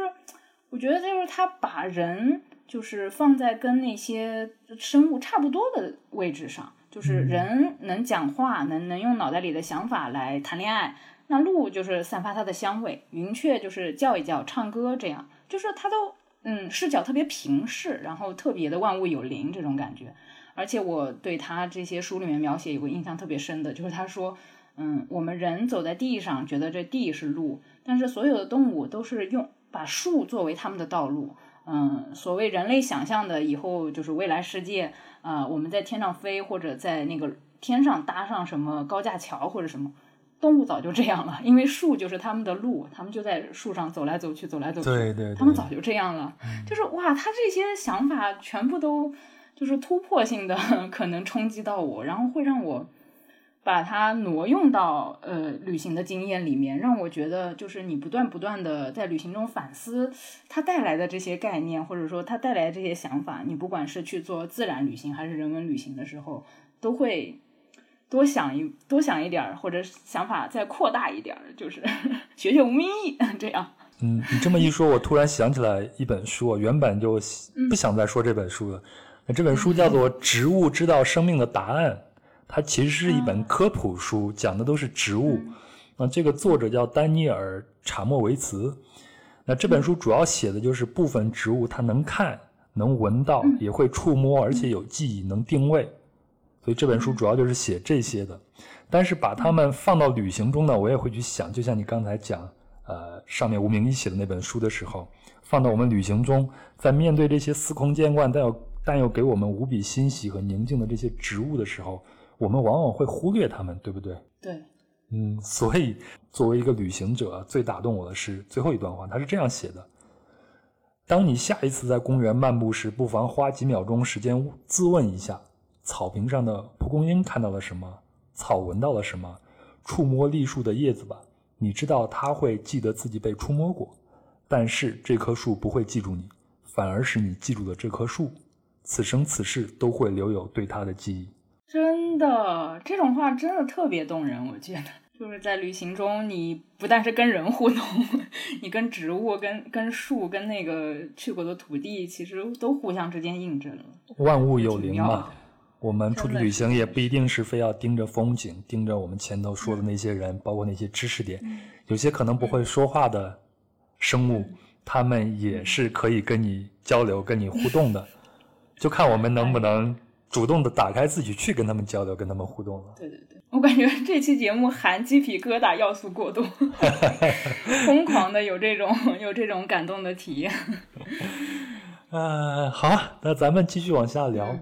Speaker 1: 我觉得就是他把人就是放在跟那些生物差不多的位置上，就是人能讲话，能能用脑袋里的想法来谈恋爱，那鹿就是散发它的香味，云雀就是叫一叫唱歌，这样就是他都嗯视角特别平视，然后特别的万物有灵这种感觉，而且我对他这些书里面描写有个印象特别深的，就是他说。嗯，我们人走在地上，觉得这地是路，但是所有的动物都是用把树作为他们的道路。嗯，所谓人类想象的以后就是未来世界，啊，我们在天上飞，或者在那个天上搭上什么高架桥或者什么，动物早就这样了，因为树就是他们的路，他们就在树上走来走去，走来走去，
Speaker 2: 对对，
Speaker 1: 他们早就这样了。就是哇，他这些想法全部都就是突破性的，可能冲击到我，然后会让我。把它挪用到呃旅行的经验里面，让我觉得就是你不断不断的在旅行中反思它带来的这些概念，或者说它带来的这些想法。你不管是去做自然旅行还是人文旅行的时候，都会多想一多想一点儿，或者想法再扩大一点儿，就是 学学吴明义 这样。
Speaker 2: 嗯，你这么一说，我突然想起来一本书，我原本就不想再说这本书了。那这本书叫做《植物知道生命的答案》。它其实是一本科普书，讲的都是植物。那这个作者叫丹尼尔·查莫维茨。那这本书主要写的就是部分植物，它能看、能闻到，也会触摸，而且有记忆，能定位。所以这本书主要就是写这些的。但是把它们放到旅行中呢，我也会去想，就像你刚才讲，呃上面吴明义写的那本书的时候，放到我们旅行中，在面对这些司空见惯但又但又给我们无比欣喜和宁静的这些植物的时候，我们往往会忽略它们，对不对？
Speaker 1: 对，
Speaker 2: 嗯，所以作为一个旅行者，最打动我的是最后一段话，他是这样写的：当你下一次在公园漫步时，不妨花几秒钟时间自问一下，草坪上的蒲公英看到了什么，草闻到了什么，触摸栗树的叶子吧。你知道它会记得自己被触摸过，但是这棵树不会记住你，反而是你记住了这棵树，此生此世都会留有对它的记忆。
Speaker 1: 真的，这种话真的特别动人，我觉得。就是在旅行中，你不但是跟人互动，你跟植物、跟跟树、跟那个去过的土地，其实都互相之间印证了。
Speaker 2: 万物有灵嘛我们出去旅行也不一定是非要盯着风景，盯着我们前头说的那些人，包括那些知识点。有些可能不会说话的生物，他们也是可以跟你交流、跟你互动的，就看我们能不能主动的打开自己去跟他们交流、跟他们互动了。
Speaker 1: 对对对，我感觉这期节目含鸡皮疙瘩要素过多，疯狂的有这种有这种感动的体验。
Speaker 2: 呃，好啊，那咱们继续往下聊。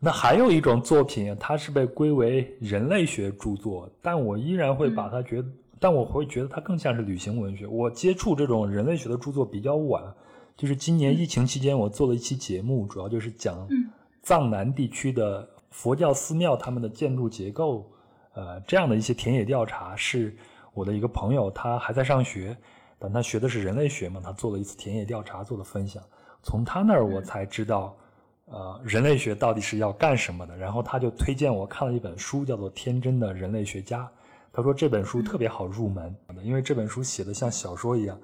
Speaker 2: 那还有一种作品，它是被归为人类学著作，但我依然会把它觉得，但我会觉得它更像是旅行文学。我接触这种人类学的著作比较晚，就是今年疫情期间，我做了一期节目，主要就是讲
Speaker 1: 嗯
Speaker 2: 藏南地区的佛教寺庙他们的建筑结构，呃，这样的一些田野调查，是我的一个朋友，他还在上学，但他学的是人类学嘛，他做了一次田野调查，做了分享。从他那儿我才知道，呃，人类学到底是要干什么的。然后他就推荐我看了一本书，叫做《天真的人类学家》。他说这本书特别好入门，因为这本书写的像小说一样。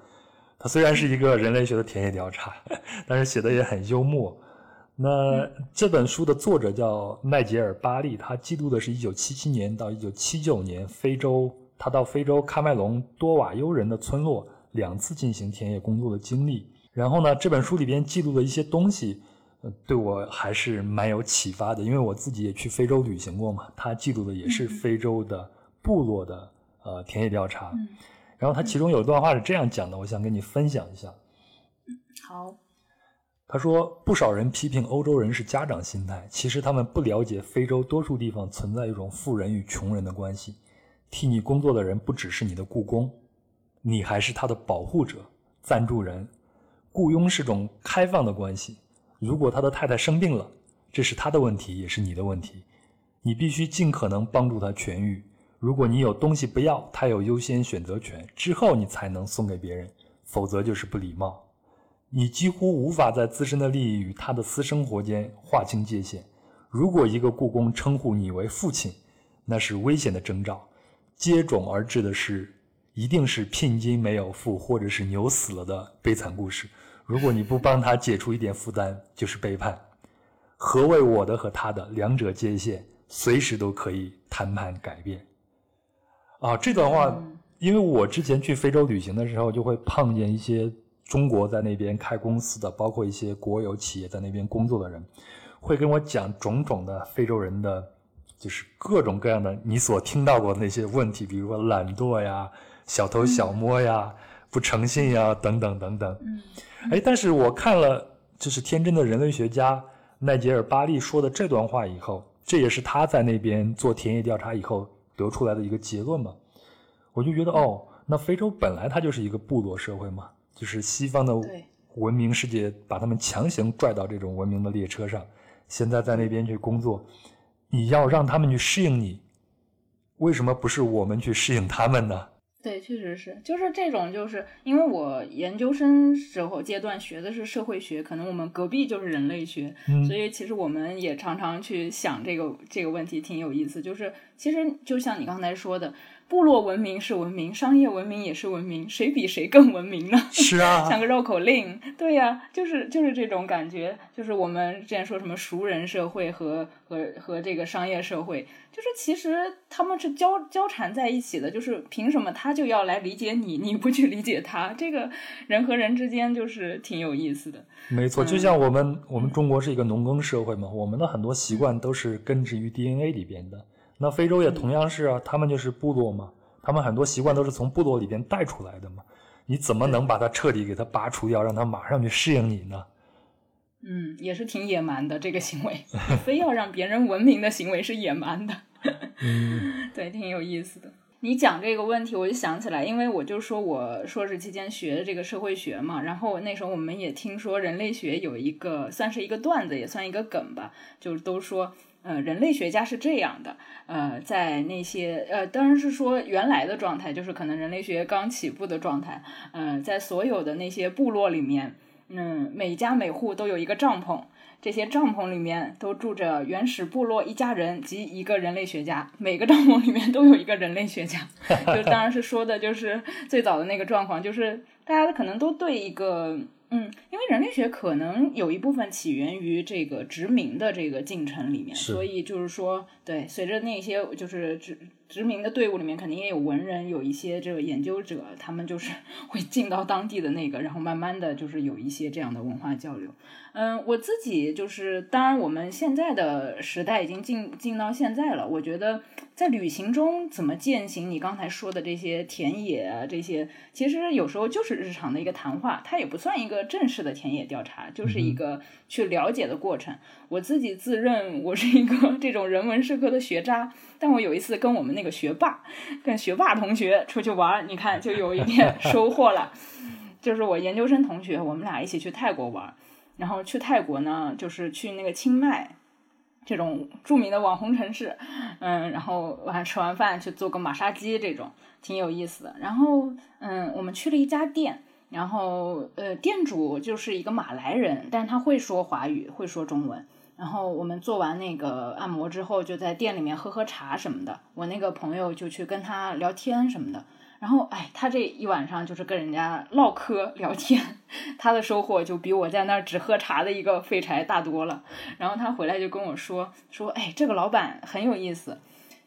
Speaker 2: 它虽然是一个人类学的田野调查，但是写的也很幽默。那这本书的作者叫奈杰尔·巴利，他记录的是1977年到1979年非洲，他到非洲喀麦隆多瓦尤人的村落两次进行田野工作的经历。然后呢，这本书里边记录的一些东西，对我还是蛮有启发的，因为我自己也去非洲旅行过嘛。他记录的也是非洲的部落的呃田野调查。
Speaker 1: 嗯
Speaker 2: 然后他其中有一段话是这样讲的，我想跟你分享一下。
Speaker 1: 好，
Speaker 2: 他说，不少人批评欧洲人是家长心态，其实他们不了解非洲多数地方存在一种富人与穷人的关系。替你工作的人不只是你的雇工，你还是他的保护者、赞助人。雇佣是种开放的关系。如果他的太太生病了，这是他的问题，也是你的问题。你必须尽可能帮助他痊愈。如果你有东西不要，他有优先选择权，之后你才能送给别人，否则就是不礼貌。你几乎无法在自身的利益与他的私生活间划清界限。如果一个故宫称呼你为父亲，那是危险的征兆。接踵而至的是，一定是聘金没有付，或者是牛死了的悲惨故事。如果你不帮他解除一点负担，就是背叛。何谓我的和他的？两者界限随时都可以谈判改变。啊，这段话，因为我之前去非洲旅行的时候，就会碰见一些中国在那边开公司的，包括一些国有企业在那边工作的人，会跟我讲种种的非洲人的，就是各种各样的你所听到过的那些问题，比如说懒惰呀、小偷小摸呀、不诚信呀等等等等。
Speaker 1: 嗯
Speaker 2: 哎，但是我看了就是天真的人类学家奈杰尔·巴利说的这段话以后，这也是他在那边做田野调查以后得出来的一个结论嘛。我就觉得哦，那非洲本来它就是一个部落社会嘛，就是西方的文明世界把他们强行拽到这种文明的列车上，现在在那边去工作，你要让他们去适应你，为什么不是我们去适应他们呢？
Speaker 1: 对，确实是，就是这种，就是因为我研究生时候阶段学的是社会学，可能我们隔壁就是人类学，
Speaker 2: 嗯
Speaker 1: 所以其实我们也常常去想这个这个问题，挺有意思。就是其实就像你刚才说的，部落文明是文明，商业文明也是文明，谁比谁更文明呢？
Speaker 2: 是啊，
Speaker 1: 像个绕口令，对呀、就是就是这种感觉，就是我们之前说什么熟人社会和和和这个商业社会，就是其实他们是交交缠在一起的，就是凭什么他就要来理解你，你不去理解他？这个人和人之间就是挺有意思的。
Speaker 2: 没错，就像我们我们中国是一个农耕社会嘛，我们的很多习惯都是根植于 DNA 里边的。那非洲也同样是啊，他们就是部落嘛，他们很多习惯都是从部落里边带出来的嘛。你怎么能把它彻底给它拔除掉，让它马上去适应你呢？
Speaker 1: 嗯，也是挺野蛮的这个行为，非要让别人文明的行为是野蛮的。
Speaker 2: 嗯
Speaker 1: 对，挺有意思的。你讲这个问题，我就想起来，因为我就说我硕士期间学的这个社会学嘛，然后那时候我们也听说人类学有一个算是一个段子，也算一个梗吧，就是都说，呃，人类学家是这样的，呃，在那些呃，当然是说原来的状态，就是可能人类学刚起步的状态，嗯、在所有的那些部落里面，嗯，每家每户都有一个帐篷。这些帐篷里面都住着原始部落一家人及一个人类学家，每个帐篷里面都有一个人类学家。就当然是说的就是最早的那个状况，就是大家可能都对一个嗯，因为人类学可能有一部分起源于这个殖民的这个进程里面，所以就是说，对，随着那些就是殖殖民的队伍里面肯定也有文人，有一些这个研究者，他们就是 会进到当地的那个，然后慢慢的就是有一些这样的文化交流。嗯，我自己就是，当然我们现在的时代已经进进到现在了，我觉得在旅行中怎么践行你刚才说的这些田野啊，这些其实有时候就是日常的一个谈话，它也不算一个正式的田野调查，就是一个去了解的过程。我自己自认我是一个这种人文社科的学渣，但我有一次跟我们那个学霸，跟学霸同学出去玩，你看就有一点 收获了。就是我研究生同学，我们俩一起去泰国玩，然后去泰国呢，就是去那个清迈这种著名的网红城市，嗯，然后晚上吃完饭去做个马杀鸡，这种挺有意思的。然后，嗯，我们去了一家店，然后呃，店主就是一个马来人，但他会说华语，会说中文。然后我们做完那个按摩之后，就在店里面喝喝茶什么的。我那个朋友就去跟他聊天什么的。然后，哎，他这一晚上就是跟人家唠嗑聊天，他的收获就比我在那儿只喝茶的一个废柴大多了。然后他回来就跟我说说，哎，这个老板很有意思，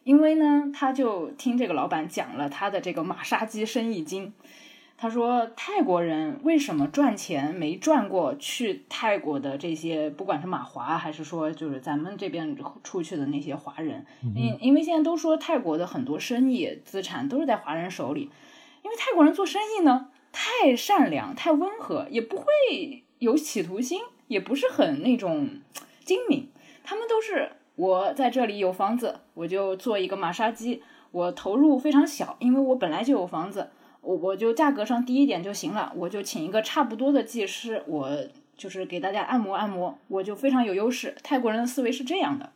Speaker 1: 因为呢，他就听这个老板讲了他的这个马杀鸡生意经。他说泰国人为什么赚钱没赚过去泰国的这些，不管是马华还是说就是咱们这边出去的那些华人，因因为现在都说泰国的很多生意资产都是在华人手里，因为泰国人做生意呢太善良、太温和，也不会有企图心，也不是很那种精明，他们都是我在这里有房子，我就做一个马杀鸡，我投入非常小，因为我本来就有房子。我我就价格上低一点就行了，我就请一个差不多的技师，我就是给大家按摩按摩，我就非常有优势。泰国人的思维是这样的，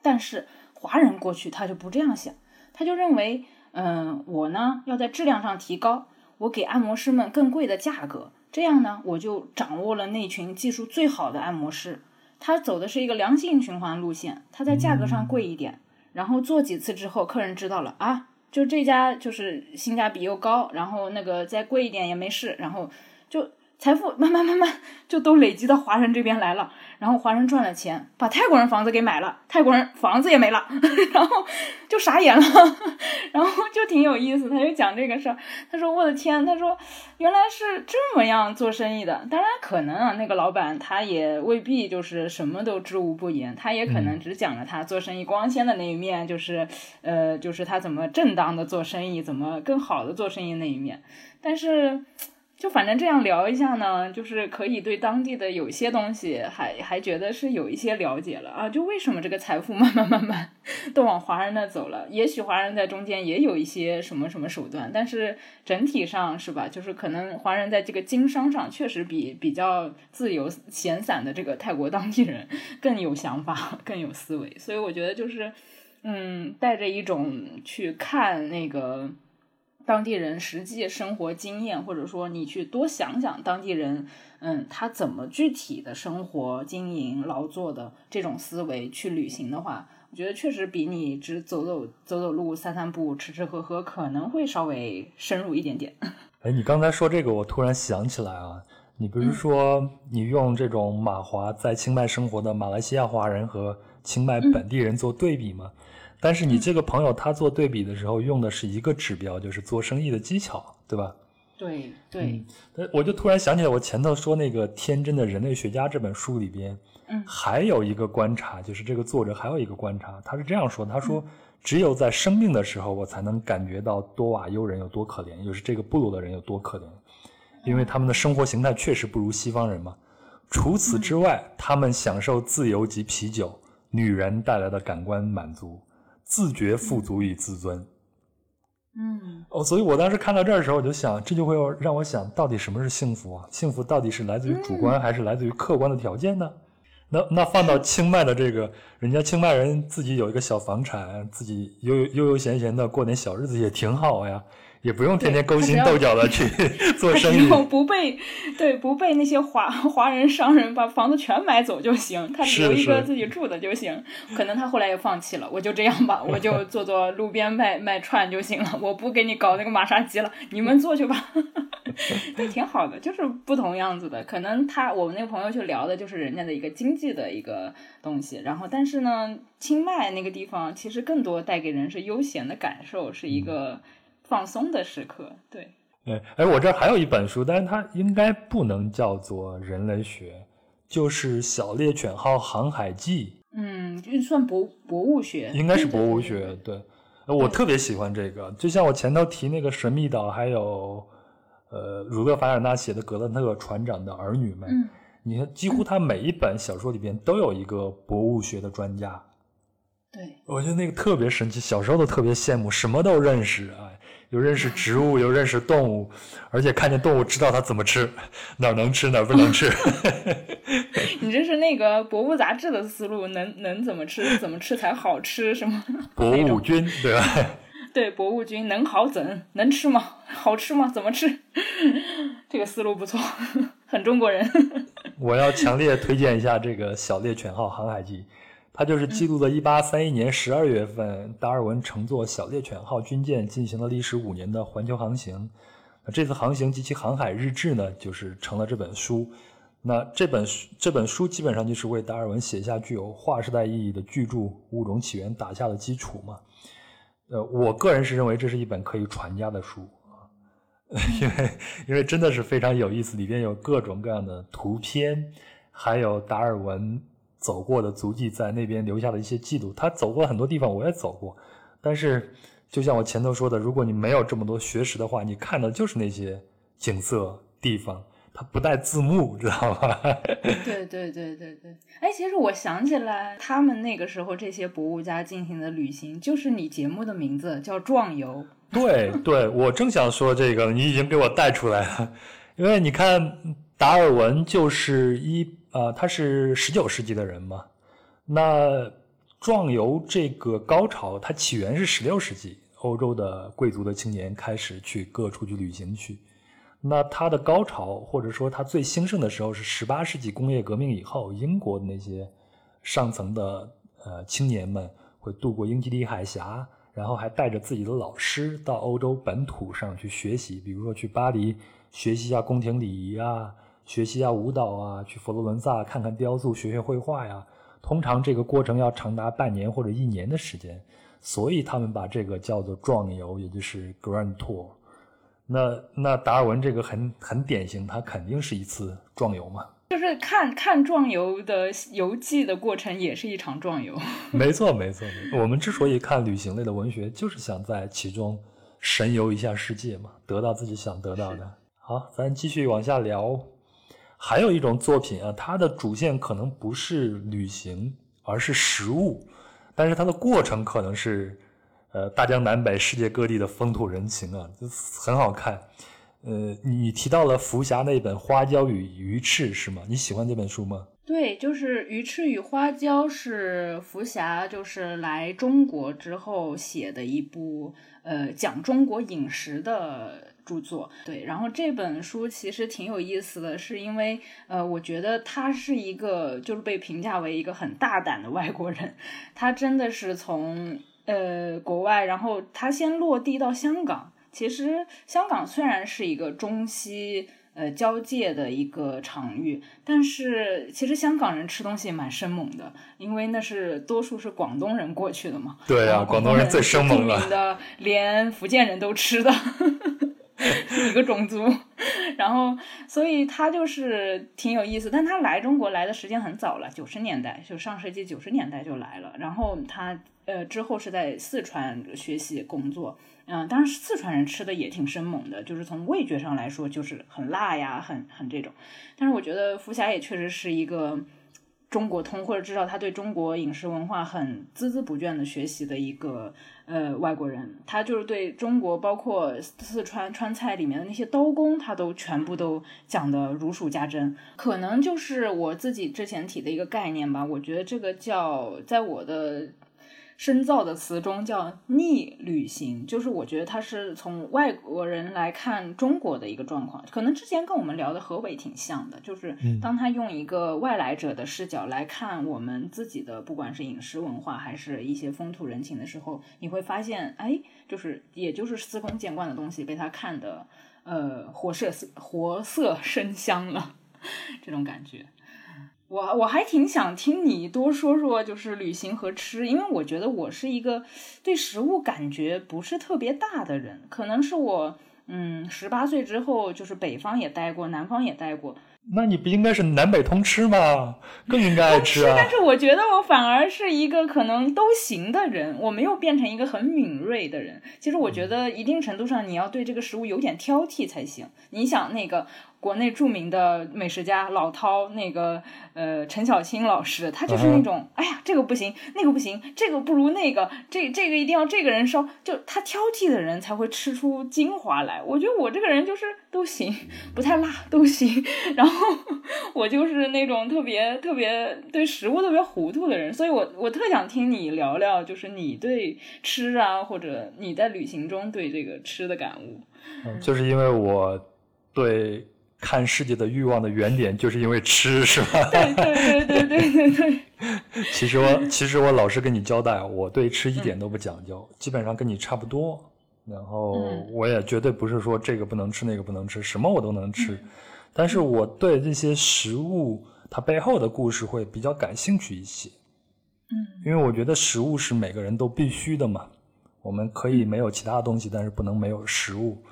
Speaker 1: 但是华人过去他就不这样想，他就认为，嗯，我呢要在质量上提高，我给按摩师们更贵的价格，这样呢我就掌握了那群技术最好的按摩师。他走的是一个良性循环路线，他在价格上贵一点，然后做几次之后，客人知道了啊。就这家就是性价比又高，然后那个再贵一点也没事，然后财富慢慢慢慢就都累积到华人这边来了，然后华人赚了钱，把泰国人房子给买了，泰国人房子也没了，然后就傻眼了，然后就挺有意思，他就讲这个事儿，他说我的天，他说原来是这么样做生意的，当然可能啊，那个老板他也未必就是什么都知无不言，他也可能只讲了他做生意光鲜的那一面，就是呃，就是他怎么正当的做生意，怎么更好的做生意那一面，但是。就反正这样聊一下呢，就是可以对当地的有些东西还还觉得是有一些了解了啊。就为什么这个财富慢慢慢慢都往华人那走了？也许华人在中间也有一些什么什么手段，但是整体上是吧？就是可能华人在这个经商上确实比比较自由闲散的这个泰国当地人更有想法、更有思维。所以我觉得就是，嗯，带着一种去看那个。当地人实际生活经验，或者说你去多想想当地人，嗯，他怎么具体的生活、经营、劳作的这种思维去旅行的话，我觉得确实比你只走走走走路、散散步、吃吃喝喝可能会稍微深入一点点。
Speaker 2: 哎，你刚才说这个，我突然想起来啊，你不是说你用这种马华在清迈生活的马来西亚华人和清迈本地人做对比吗？但是你这个朋友他做对比的时候用的是一个指标，就是做生意的技巧，对吧？
Speaker 1: 对对，
Speaker 2: 呃我就突然想起来，我前头说那个《天真的人类学家》这本书里边，
Speaker 1: 嗯。
Speaker 2: 还有一个观察，就是这个作者还有一个观察，他是这样说的：他说，只有在生病的时候，我才能感觉到多瓦尤人有多可怜，就是这个部落的人有多可怜，因为他们的生活形态确实不如西方人嘛。除此之外，他们享受自由及啤酒、女人带来的感官满足，自觉富足与自尊。
Speaker 1: 嗯
Speaker 2: 哦，所以我当时看到这儿的时候，我就想，这就会让我想到底什么是幸福啊？幸福到底是来自于主观，还是来自于客观的条件呢？那那放到清迈的这个，人家清迈人自己有一个小房产，自己悠悠悠悠闲闲的过点小日子也挺好呀，也不用天天勾心斗角的去 做生意。
Speaker 1: 不被对不被那些华华人商人把房子全买走就行，他
Speaker 2: 留
Speaker 1: 一个自己住的就行。可能他后来也放弃了，我就这样吧，我就 做做路边卖卖串就行了，我不给你搞那个玛莎鸡了，你们做去吧。对，挺好的，就是不同样子的。可能他我们那个朋友去聊的就是人家的一个经济的一个东西，然后但是呢，清迈那个地方其实更多带给人是悠闲的感受，是一个放松的时刻。对。
Speaker 2: 哎哎，我这儿还有一本书，但是它应该不能叫做人类学，就是《小猎犬号航海记》。
Speaker 1: 嗯，就算博博物学，
Speaker 2: 应该是博物。
Speaker 1: 对对
Speaker 2: 学，对，呃我特别喜欢这个，就像我前头提那个神秘岛，还有呃儒勒·凡尔纳写的《格兰特船长的儿女们》，
Speaker 1: 嗯
Speaker 2: 你看几乎他每一本小说里边都有一个博物学的专家，
Speaker 1: 对
Speaker 2: 我觉得那个特别神奇，小时候都特别羡慕，什么都认识，哎，又认识植物，又认识动物，而且看见动物知道它怎么吃，哪儿能吃哪儿不能吃。
Speaker 1: 你这是那个博物杂志的思路，能能怎么吃，怎么吃才好吃，什么？
Speaker 2: 博物君，对吧？
Speaker 1: 对，博物君能好怎？能吃吗？好吃吗？怎么吃？这个思路不错，很中国人。
Speaker 2: 我要强烈推荐一下这个《小猎犬号航海记》，它就是记录了1831年12月份达尔文乘坐小猎犬号军舰进行了历时五年的环球航行。那这次航行及其航海日志呢，就是成了这本书。那这本书这本书基本上就是为达尔文写下具有划时代意义的巨著《物种起源》打下了基础嘛。呃，我个人是认为这是一本可以传家的书啊，因为因为真的是非常有意思，里边有各种各样的图片，还有达尔文走过的足迹，在那边留下的一些记录。他走过很多地方，我也走过，但是就像我前头说的，如果你没有这么多学识的话，你看的就是那些景色地方，它不带字幕，知道吧？
Speaker 1: 对对对对对，哎，其实我想起来，他们那个时候这些博物家进行的旅行，就是你节目的名字叫壮游。
Speaker 2: 对对，我正想说这个，你已经给我带出来了，因为你看达尔文就是一呃，他是十九世纪的人嘛，那壮游这个高潮，它起源是十六世纪，欧洲的贵族的青年开始去各处去旅行去，那它的高潮或者说它最兴盛的时候是十八世纪工业革命以后，英国的那些上层的呃青年们会渡过英吉利海峡。然后还带着自己的老师到欧洲本土上去学习，比如说去巴黎学习一下宫廷礼仪啊，学习一下舞蹈啊，去佛罗伦萨看看雕塑，学学绘画呀。通常这个过程要长达半年或者一年的时间，所以他们把这个叫做壮游，也就是 Grand Tour。那那达尔文这个很很典型，他肯定是一次壮游嘛。
Speaker 1: 就是看看壮游的游记的过程，也是一场壮游。
Speaker 2: 没错，没错。我们之所以看旅行类的文学，就是想在其中神游一下世界嘛，得到自己想得到的。好，咱继续往下聊。还有一种作品啊，它的主线可能不是旅行，而是食物，但是它的过程可能是，呃，大江南北、世界各地的风土人情啊，就很好看。呃，你提到了福霞那本《花椒与鱼翅》是吗？你喜欢这本书吗？
Speaker 1: 对，就是《鱼翅与花椒》是福霞，就是来中国之后写的一部呃讲中国饮食的著作。对，然后这本书其实挺有意思的，是因为呃，我觉得他是一个就是被评价为一个很大胆的外国人，他真的是从呃国外，然后他先落地到香港。其实香港虽然是一个中西呃交界的一个场域，但是其实香港人吃东西蛮生猛的，因为那是多数是广东人过去的嘛。
Speaker 2: 对啊，广东人最生猛了
Speaker 1: 连福建人都吃的。一个种族。然后，所以他就是挺有意思，但他来中国来的时间很早了，九十年代就上世纪九十年代就来了。然后他呃之后是在四川学习工作，嗯，当然四川人吃的也挺生猛的，就是从味觉上来说就是很辣呀，很很这种。但是我觉得福霞也确实是一个。中国通，或者至少他对中国饮食文化很孜孜不倦的学习的一个呃外国人，他就是对中国包括四川川菜里面的那些刀工，他都全部都讲的如数家珍。可能就是我自己之前提的一个概念吧，我觉得这个叫在我的。深造的词中叫逆旅行，就是我觉得它是从外国人来看中国的一个状况，可能之前跟我们聊的何伟挺像的，就是当他用一个外来者的视角来看我们自己的，不管是饮食文化还是一些风土人情的时候，你会发现，哎，就是也就是司空见惯的东西被他看的，呃，活色活色生香了，这种感觉。我我还挺想听你多说说，就是旅行和吃，因为我觉得我是一个对食物感觉不是特别大的人，可能是我嗯十八岁之后就是北方也待过，南方也待过。
Speaker 2: 那你不应该是南北通吃吗？更应该爱吃啊！
Speaker 1: 但是我觉得我反而是一个可能都行的人，我没有变成一个很敏锐的人。其实我觉得一定程度上你要对这个食物有点挑剔才行。你想那个。国内著名的美食家老饕，那个呃陈小青老师，他就是那种，哎呀，这个不行，那个不行，这个不如那个，这这个一定要这个人烧，就他挑剔的人才会吃出精华来。我觉得我这个人就是都行，不太辣都行，然后我就是那种特别特别对食物特别糊涂的人，所以我我特想听你聊聊，就是你对吃啊，或者你在旅行中对这个吃的感悟。
Speaker 2: 嗯，就是因为我对。看世界的欲望的原点就是因为吃，是吧？
Speaker 1: 对对对对对对对。
Speaker 2: 其实我其实我老实跟你交代，我对吃一点都不讲究，基本上跟你差不多。然后我也绝对不是说这个不能吃那个不能吃，什么我都能吃。但是我对这些食物它背后的故事会比较感兴趣一些。
Speaker 1: 嗯。
Speaker 2: 因为我觉得食物是每个人都必须的嘛。我们可以没有其他东西，但是不能没有食物。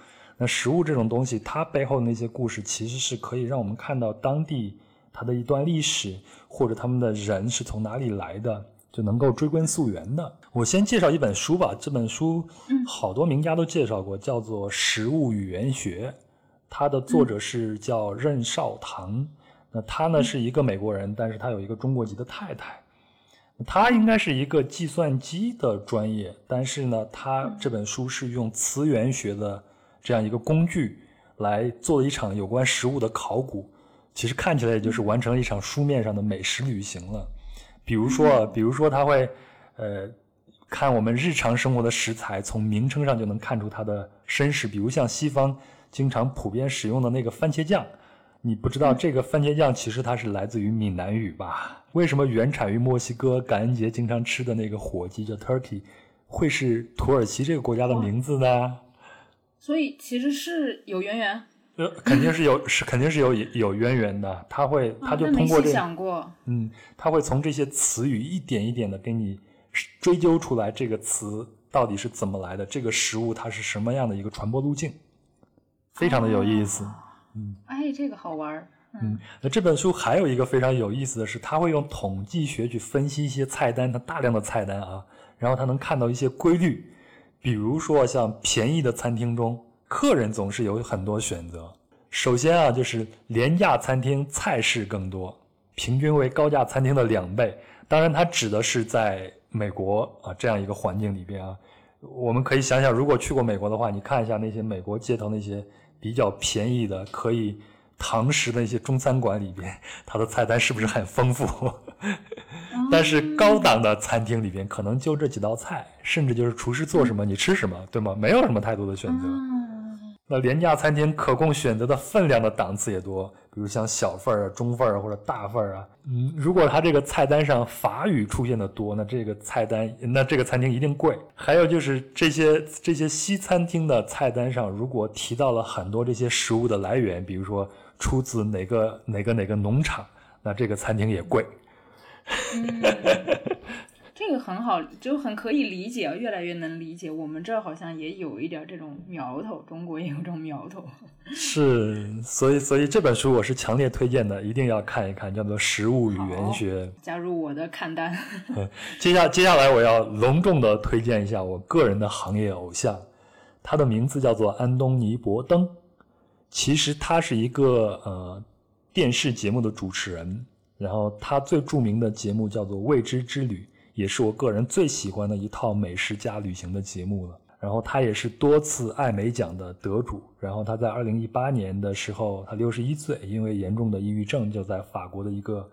Speaker 2: 那食物这种东西，它背后的那些故事，其实是可以让我们看到当地它的一段历史，或者他们的人是从哪里来的，就能够追根溯源的。我先介绍一本书吧，这本书好多名家都介绍过，叫做《食物语言学》，它的作者是叫任少棠。那他呢是一个美国人，但是他有一个中国籍的太太。他应该是一个计算机的专业，但是呢，他这本书是用词源学的。这样一个工具来做了一场有关食物的考古，其实看起来也就是完成了一场书面上的美食旅行了。比如说，比如说他会，呃，看我们日常生活的食材，从名称上就能看出它的身世。比如像西方经常普遍使用的那个番茄酱，你不知道这个番茄酱其实它是来自于闽南语吧？为什么原产于墨西哥感恩节经常吃的那个火鸡叫 turkey，会是土耳其这个国家的名字呢？
Speaker 1: 所以其实是有渊源，
Speaker 2: 呃，肯定是有，是肯定是有有渊源的。他会，他就通过这，
Speaker 1: 想过，
Speaker 2: 嗯，他会从这些词语一点一点的给你追究出来，这个词到底是怎么来的，这个食物它是什么样的一个传播路径，非常的有意思。嗯，
Speaker 1: 哎，这个好玩儿。
Speaker 2: 嗯，那这本书还有一个非常有意思的是，他会用统计学去分析一些菜单，他大量的菜单啊，然后他能看到一些规律。比如说，像便宜的餐厅中，客人总是有很多选择。首先啊，就是廉价餐厅菜式更多，平均为高价餐厅的两倍。当然，它指的是在美国啊这样一个环境里边啊。我们可以想想，如果去过美国的话，你看一下那些美国街头那些比较便宜的可以堂食的一些中餐馆里边，它的菜单是不是很丰富？但是高档的餐厅里边可能就这几道菜，甚至就是厨师做什么你吃什么，对吗？没有什么太多的选择。那廉价餐厅可供选择的分量的档次也多，比如像小份儿、中份儿或者大份儿啊。嗯，如果它这个菜单上法语出现的多，那这个菜单那这个餐厅一定贵。还有就是这些这些西餐厅的菜单上，如果提到了很多这些食物的来源，比如说出自哪个哪个哪个农场，那这个餐厅也贵。
Speaker 1: 嗯，这 这个很好，就很可以理解，越来越能理解。我们这儿好像也有一点这种苗头，中国也有这种苗头。
Speaker 2: 是，所以所以这本书我是强烈推荐的，一定要看一看，叫做《食物语言学》。
Speaker 1: 加入我的看单。
Speaker 2: 接下接下来我要隆重的推荐一下我个人的行业偶像，他的名字叫做安东尼·伯登。其实他是一个呃电视节目的主持人，然后他最著名的节目叫做《未知之旅》，也是我个人最喜欢的一套美食加旅行的节目了。然后他也是多次艾美奖的得主。然后他在二零一八年的时候，他六十一岁，因为严重的抑郁症，就在法国的一个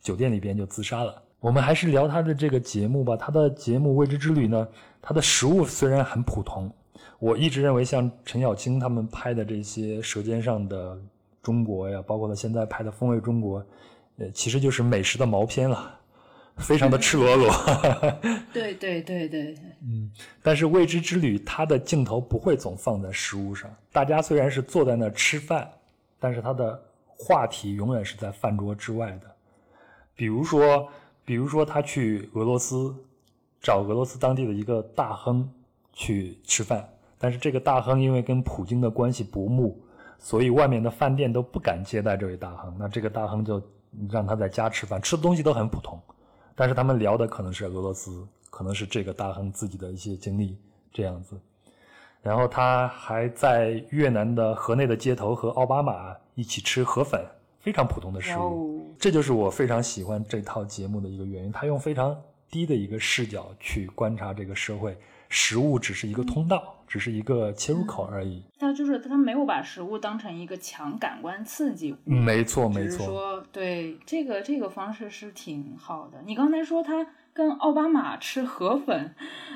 Speaker 2: 酒店里边就自杀了。我们还是聊他的这个节目吧。他的节目《未知之旅》呢，他的食物虽然很普通。我一直认为，像陈小青他们拍的这些《舌尖上的中国》呀，包括他现在拍的《风味中国》，呃，其实就是美食的毛片了，非常的赤裸裸。
Speaker 1: 对对对对，
Speaker 2: 嗯。但是《未知之旅》它的镜头不会总放在食物上，大家虽然是坐在那儿吃饭，但是他的话题永远是在饭桌之外的。比如说，比如说他去俄罗斯找俄罗斯当地的一个大亨去吃饭。但是这个大亨因为跟普京的关系不睦，所以外面的饭店都不敢接待这位大亨。那这个大亨就让他在家吃饭，吃的东西都很普通。但是他们聊的可能是俄罗斯，可能是这个大亨自己的一些经历这样子。然后他还在越南的河内的街头和奥巴马一起吃河粉，非常普通的食物。这就是我非常喜欢这套节目的一个原因。他用非常低的一个视角去观察这个社会。食物只是一个通道，只是一个切入口而已。
Speaker 1: 他就是他没有把食物当成一个强感官刺激物。
Speaker 2: 没错，没错。
Speaker 1: 说对这个这个方式是挺好的。你刚才说他跟奥巴马吃河粉，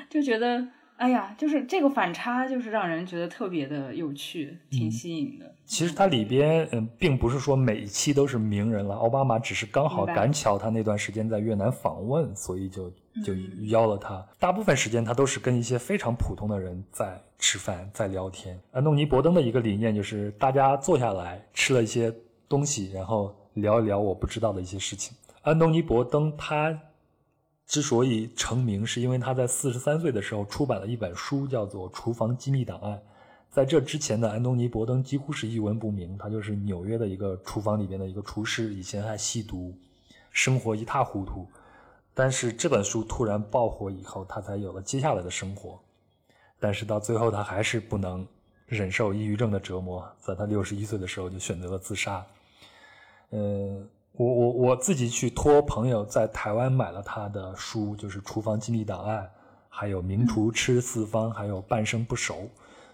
Speaker 1: 就觉得。哎呀，就是这个反差，就是让人觉得特别的有趣，挺吸引的。
Speaker 2: 其实它里边，嗯，并不是说每一期都是名人了，奥巴马只是刚好赶巧他那段时间在越南访问，所以就就邀了他。大部分时间他都是跟一些非常普通的人在吃饭，在聊天。安东尼·伯登的一个理念就是大家坐下来吃了一些东西，然后聊一聊我不知道的一些事情。安东尼·伯登他。之所以成名，是因为他在四十三岁的时候出版了一本书，叫做《厨房机密档案》。在这之前的安东尼·伯登几乎是一文不名，他就是纽约的一个厨房里边的一个厨师，以前还吸毒，生活一塌糊涂。但是这本书突然爆火以后，他才有了接下来的生活。但是到最后，他还是不能忍受抑郁症的折磨，在他六十一岁的时候就选择了自杀。嗯。我我我自己去托朋友在台湾买了他的书，就是《厨房机密档案》，还有《名厨吃四方》，还有《半生不熟》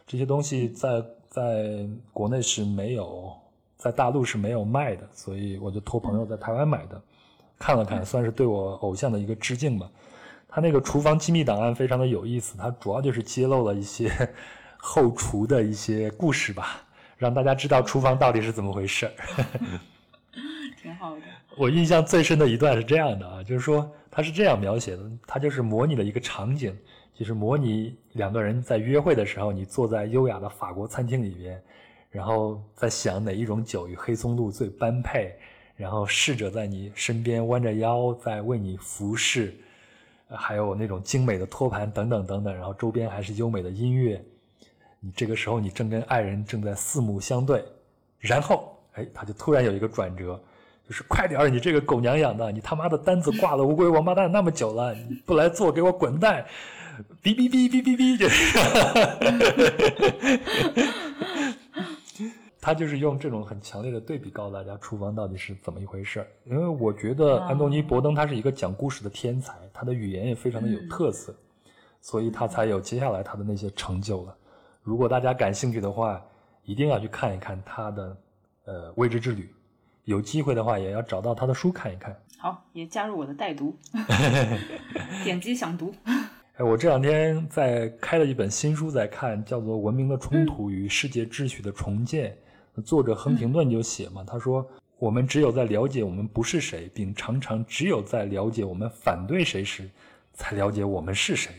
Speaker 2: 这些东西，在在国内是没有，在大陆是没有卖的，所以我就托朋友在台湾买的，看了看，算是对我偶像的一个致敬吧。他那个《厨房机密档案》非常的有意思，它主要就是揭露了一些 后厨的一些故事吧，让大家知道厨房到底是怎么回事儿。
Speaker 1: 挺好的。
Speaker 2: 我印象最深的一段是这样的啊，就是说他是这样描写的，他就是模拟了一个场景，就是模拟两个人在约会的时候，你坐在优雅的法国餐厅里边，然后在想哪一种酒与黑松露最般配，然后侍者在你身边弯着腰在为你服侍，还有那种精美的托盘等等等等，然后周边还是优美的音乐，你这个时候你正跟爱人正在四目相对，然后。哎，他就突然有一个转折，就是快点，你这个狗娘养的，你他妈的单子挂了乌龟王八蛋那么久了，你不来做，给我滚蛋！哔哔哔哔哔哔，就是，他就是用这种很强烈的对比告诉大家厨房到底是怎么一回事儿。因为我觉得安东尼·伯登他是一个讲故事的天才，他的语言也非常的有特色，所以他才有接下来他的那些成就了。如果大家感兴趣的话，一定要去看一看他的。呃，未知之旅，有机会的话也要找到他的书看一看。
Speaker 1: 好，也加入我的带读 点击想读。
Speaker 2: 哎，我这两天在开了一本新书在看，叫做《文明的冲突与世界秩序的重建》。作者亨廷顿就写嘛，他说：“我们只有在了解我们不是谁，并常常只有在了解我们反对谁时，才了解我们是谁。”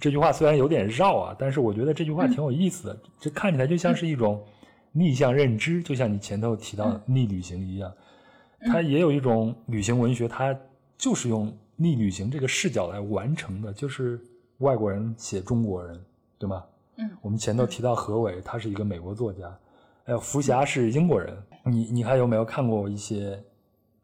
Speaker 2: 这句话虽然有点绕啊，但是我觉得这句话挺有意思的。这看起来就像是一种。逆向认知，就像你前头提到逆旅行一样，它也有一种旅行文学，它就是用逆旅行这个视角来完成的，就是外国人写中国人，对吗？
Speaker 1: 嗯，
Speaker 2: 我们前头提到何伟，他是一个美国作家，还有福霞是英国人。你你还有没有看过一些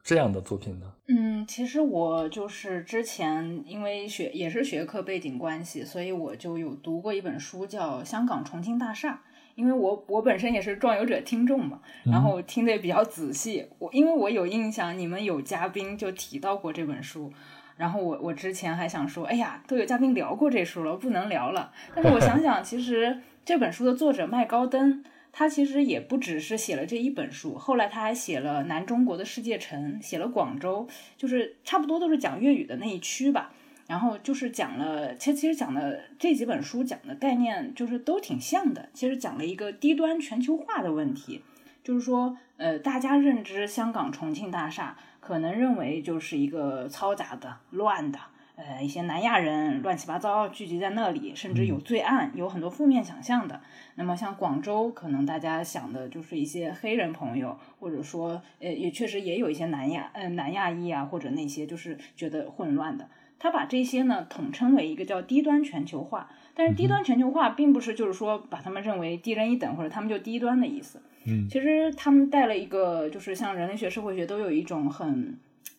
Speaker 2: 这样的作品呢？
Speaker 1: 嗯，其实我就是之前因为学也是学科背景关系，所以我就有读过一本书叫《香港重庆大厦》。因为我我本身也是壮游者听众嘛，然后听得也比较仔细。我因为我有印象，你们有嘉宾就提到过这本书，然后我我之前还想说，哎呀，都有嘉宾聊过这书了，不能聊了。但是我想想，其实这本书的作者麦高登，他其实也不只是写了这一本书，后来他还写了南中国的世界城，写了广州，就是差不多都是讲粤语的那一区吧。然后就是讲了，其实其实讲的这几本书讲的概念就是都挺像的。其实讲了一个低端全球化的问题，就是说，呃，大家认知香港重庆大厦，可能认为就是一个嘈杂的、乱的，呃，一些南亚人乱七八糟聚集在那里，甚至有罪案，有很多负面想象的。那么像广州，可能大家想的就是一些黑人朋友，或者说，呃，也确实也有一些南亚，呃，南亚裔啊，或者那些就是觉得混乱的。他把这些呢统称为一个叫低端全球化，但是低端全球化并不是就是说把他们认为低人一等或者他们就低端的意思。
Speaker 2: 嗯，
Speaker 1: 其实他们带了一个就是像人类学、社会学都有一种很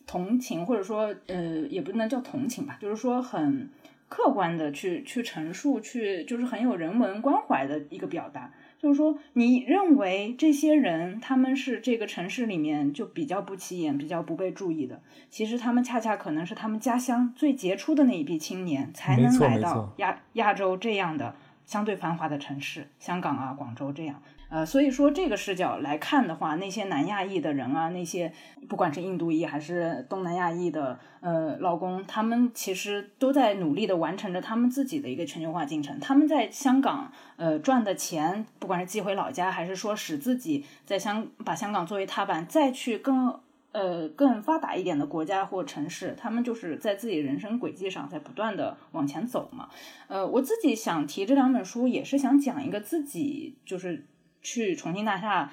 Speaker 1: 同情或者说呃也不能叫同情吧，就是说很客观的去去陈述，去就是很有人文关怀的一个表达。就是说，你认为这些人他们是这个城市里面就比较不起眼、比较不被注意的，其实他们恰恰可能是他们家乡最杰出的那一批青年，才能来到亚亚洲这样的相对繁华的城市，香港啊、广州这样。呃，所以说这个视角来看的话，那些南亚裔的人啊，那些不管是印度裔还是东南亚裔的呃老公，他们其实都在努力的完成着他们自己的一个全球化进程。他们在香港呃赚的钱，不管是寄回老家，还是说使自己在香把香港作为踏板，再去更呃更发达一点的国家或城市，他们就是在自己人生轨迹上在不断的往前走嘛。呃，我自己想提这两本书，也是想讲一个自己就是。去重庆大厦，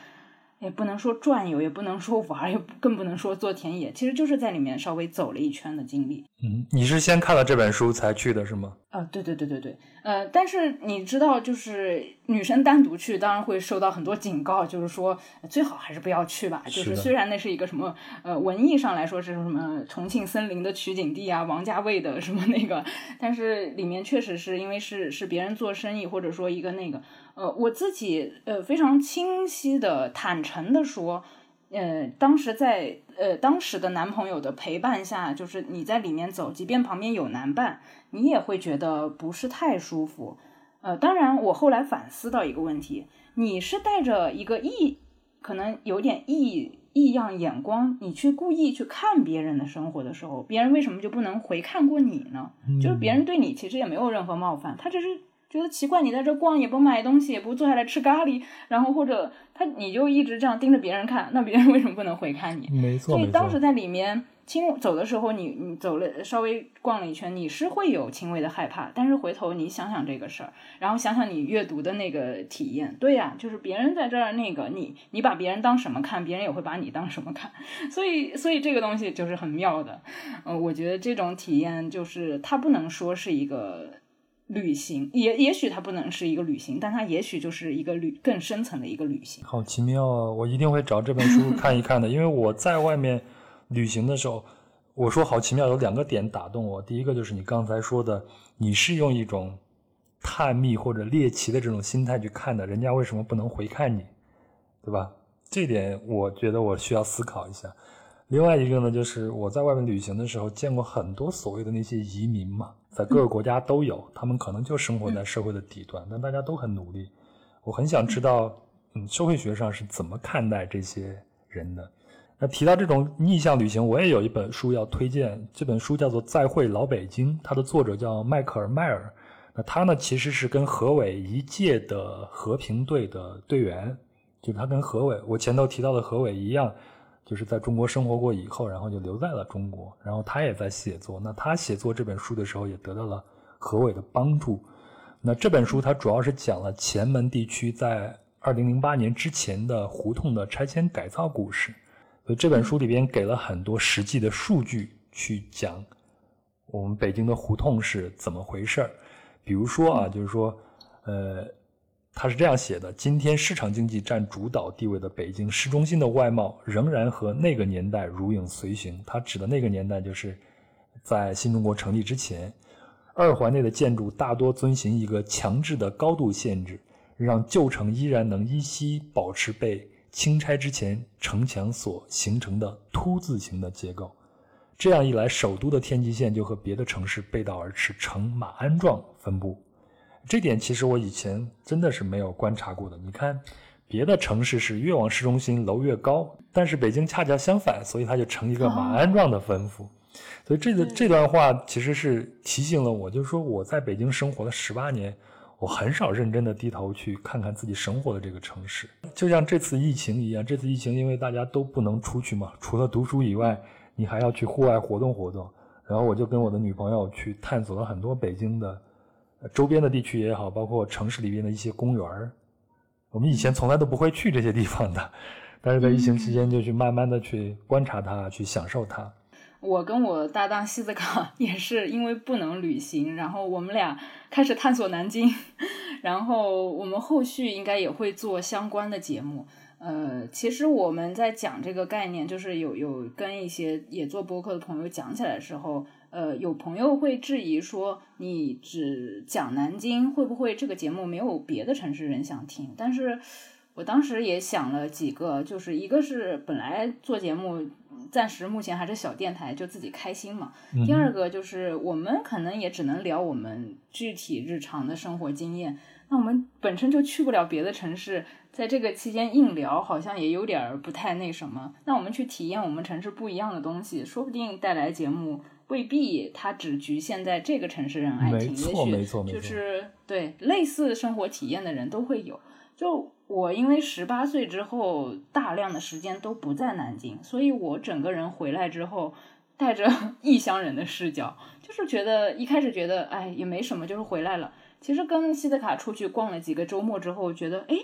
Speaker 1: 也不能说转悠，也不能说玩，也更不能说做田野，其实就是在里面稍微走了一圈的经历。
Speaker 2: 嗯，你是先看了这本书才去的是吗？
Speaker 1: 啊，对对对对对，呃，但是你知道，就是女生单独去，当然会受到很多警告，就是说最好还是不要去吧。就是虽然那是一个什么，呃，文艺上来说是什么重庆森林的取景地啊，王家卫的什么那个，但是里面确实是因为是是别人做生意，或者说一个那个。呃，我自己呃非常清晰的、坦诚的说，呃，当时在呃当时的男朋友的陪伴下，就是你在里面走，即便旁边有男伴，你也会觉得不是太舒服。呃，当然，我后来反思到一个问题：你是带着一个异，可能有点异异样眼光，你去故意去看别人的生活的时候，别人为什么就不能回看过你呢？就是别人对你其实也没有任何冒犯，他只是。觉得奇怪，你在这逛也不买东西，也不坐下来吃咖喱，然后或者他你就一直这样盯着别人看，那别人为什么不能回看你？
Speaker 2: 没错，
Speaker 1: 所以当时在里面轻走的时候，你你走了稍微逛了一圈，你是会有轻微的害怕，但是回头你想想这个事儿，然后想想你阅读的那个体验，对呀，就是别人在这儿那个你你把别人当什么看，别人也会把你当什么看，所以所以这个东西就是很妙的，呃，我觉得这种体验就是它不能说是一个。旅行也也许它不能是一个旅行，但它也许就是一个旅更深层的一个旅行。
Speaker 2: 好奇妙啊！我一定会找这本书看一看的，因为我在外面旅行的时候，我说好奇妙有两个点打动我。第一个就是你刚才说的，你是用一种探秘或者猎奇的这种心态去看的，人家为什么不能回看你，对吧？这点我觉得我需要思考一下。另外一个呢，就是我在外面旅行的时候见过很多所谓的那些移民嘛。在各个国家都有，他们可能就生活在社会的底端，但大家都很努力。我很想知道，嗯，社会学上是怎么看待这些人的？那提到这种逆向旅行，我也有一本书要推荐，这本书叫做《再会老北京》，它的作者叫迈克尔·迈尔。那他呢，其实是跟何伟一届的和平队的队员，就他跟何伟，我前头提到的何伟一样。就是在中国生活过以后，然后就留在了中国，然后他也在写作。那他写作这本书的时候，也得到了何伟的帮助。那这本书它主要是讲了前门地区在二零零八年之前的胡同的拆迁改造故事。所以这本书里边给了很多实际的数据去讲我们北京的胡同是怎么回事儿。比如说啊，就是说，呃，他是这样写的：今天市场经济占主导地位的北京市中心的外貌，仍然和那个年代如影随形。他指的那个年代，就是在新中国成立之前。二环内的建筑大多遵循一个强制的高度限制，让旧城依然能依稀保持被清拆之前城墙所形成的凸字形的结构。这样一来，首都的天际线就和别的城市背道而驰，呈马鞍状分布。这点其实我以前真的是没有观察过的。你看，别的城市是越往市中心楼越高，但是北京恰恰相反，所以它就成一个马鞍状的分布。所以这个这段话其实是提醒了我，就是说我在北京生活了十八年，我很少认真的低头去看看自己生活的这个城市。就像这次疫情一样，这次疫情因为大家都不能出去嘛，除了读书以外，你还要去户外活动活动。然后我就跟我的女朋友去探索了很多北京的周边的地区也好，包括城市里边的一些公园我们以前从来都不会去这些地方的，但是在疫情期间就去慢慢的去观察它，去享受它。
Speaker 1: 我跟我搭档西子卡 也是因为不能旅行，然后我们俩开始探索南京，然后我们后续应该也会做相关的节目。呃，其实我们在讲这个概念，就是有有跟一些也做播客的朋友讲起来的时候，呃，有朋友会质疑说，你只讲南京，会不会这个节目没有别的城市人想听？但是我当时也想了几个，就是一个是本来做节目。暂时目前还是小电台，就自己开心嘛。第二个就是我们可能也只能聊我们具体日常的生活经验。那我们本身就去不了别的城市，在这个期间硬聊好像也有点不太那什么。那我们去体验我们城市不一样的东西，说不定带来节目未必它只局限在这个城市人爱听，
Speaker 2: 也许
Speaker 1: 就是对类似生活体验的人都会有。就我因为十八岁之后大量的时间都不在南京，所以我整个人回来之后带着 异乡人的视角，就是觉得一开始觉得哎也没什么，就是回来了。其实跟西德卡出去逛了几个周末之后，觉得哎。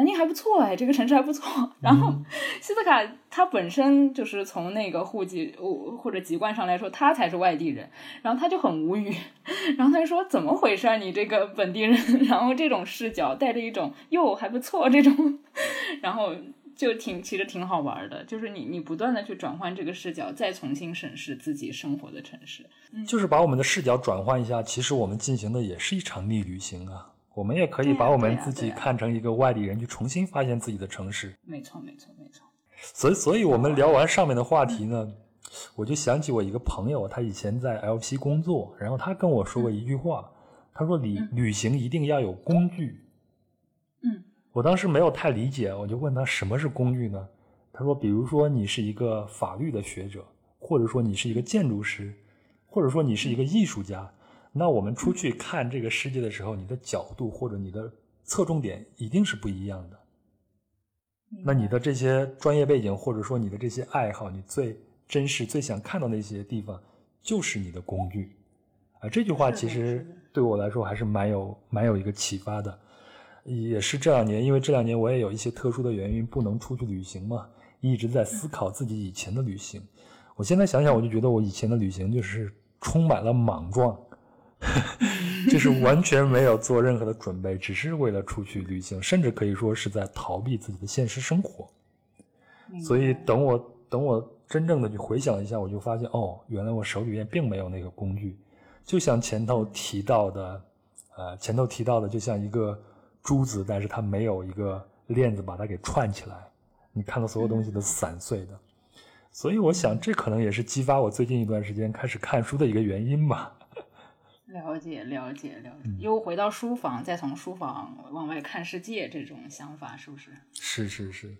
Speaker 1: 南京还不错哎，这个城市还不错。然后，西斯卡他本身就是从那个户籍或者籍贯上来说，他才是外地人。然后他就很无语，然后他就说：“怎么回事？你这个本地人？” 然后这种视角带着一种“哟还不错”这种，然后就挺其实挺好玩的。就是你你不断的去转换这个视角，再重新审视自己生活的城市，
Speaker 2: 就是把我们的视角转换一下。其实我们进行的也是一场逆旅行啊。我们也可以把我们自己看成一个外地人，去重新发现自己的城市。
Speaker 1: 没错，没错，没错。
Speaker 2: 所以，所以我们聊完上面的话题呢，我就想起我一个朋友，他以前在 LP 工作，然后他跟我说过一句话，他说：“旅旅行一定要有工具。”
Speaker 1: 嗯。
Speaker 2: 我当时没有太理解，我就问他什么是工具呢？他说：“比如说你是一个法律的学者，或者说你是一个建筑师，或者说你是一个艺术家。”那我们出去看这个世界的时候，你的角度或者你的侧重点一定是不一样的。那你的这些专业背景或者说你的这些爱好，你最真实、最想看到那些地方，就是你的工具。啊，这句话其实对我来说还是蛮有蛮有一个启发的。也是这两年，因为这两年我也有一些特殊的原因不能出去旅行嘛，一直在思考自己以前的旅行。我现在想想，我就觉得我以前的旅行就是充满了莽撞。就是完全没有做任何的准备，只是为了出去旅行，甚至可以说是在逃避自己的现实生活。所以等我等我真正的去回想一下，我就发现哦，原来我手里面并没有那个工具。就像前头提到的，呃，前头提到的，就像一个珠子，但是它没有一个链子把它给串起来，你看到所有东西都散碎的。所以我想，这可能也是激发我最近一段时间开始看书的一个原因吧。
Speaker 1: 了解了解了解，又回到书房，再从书房往外看世界，这种想法是不是？
Speaker 2: 是是是。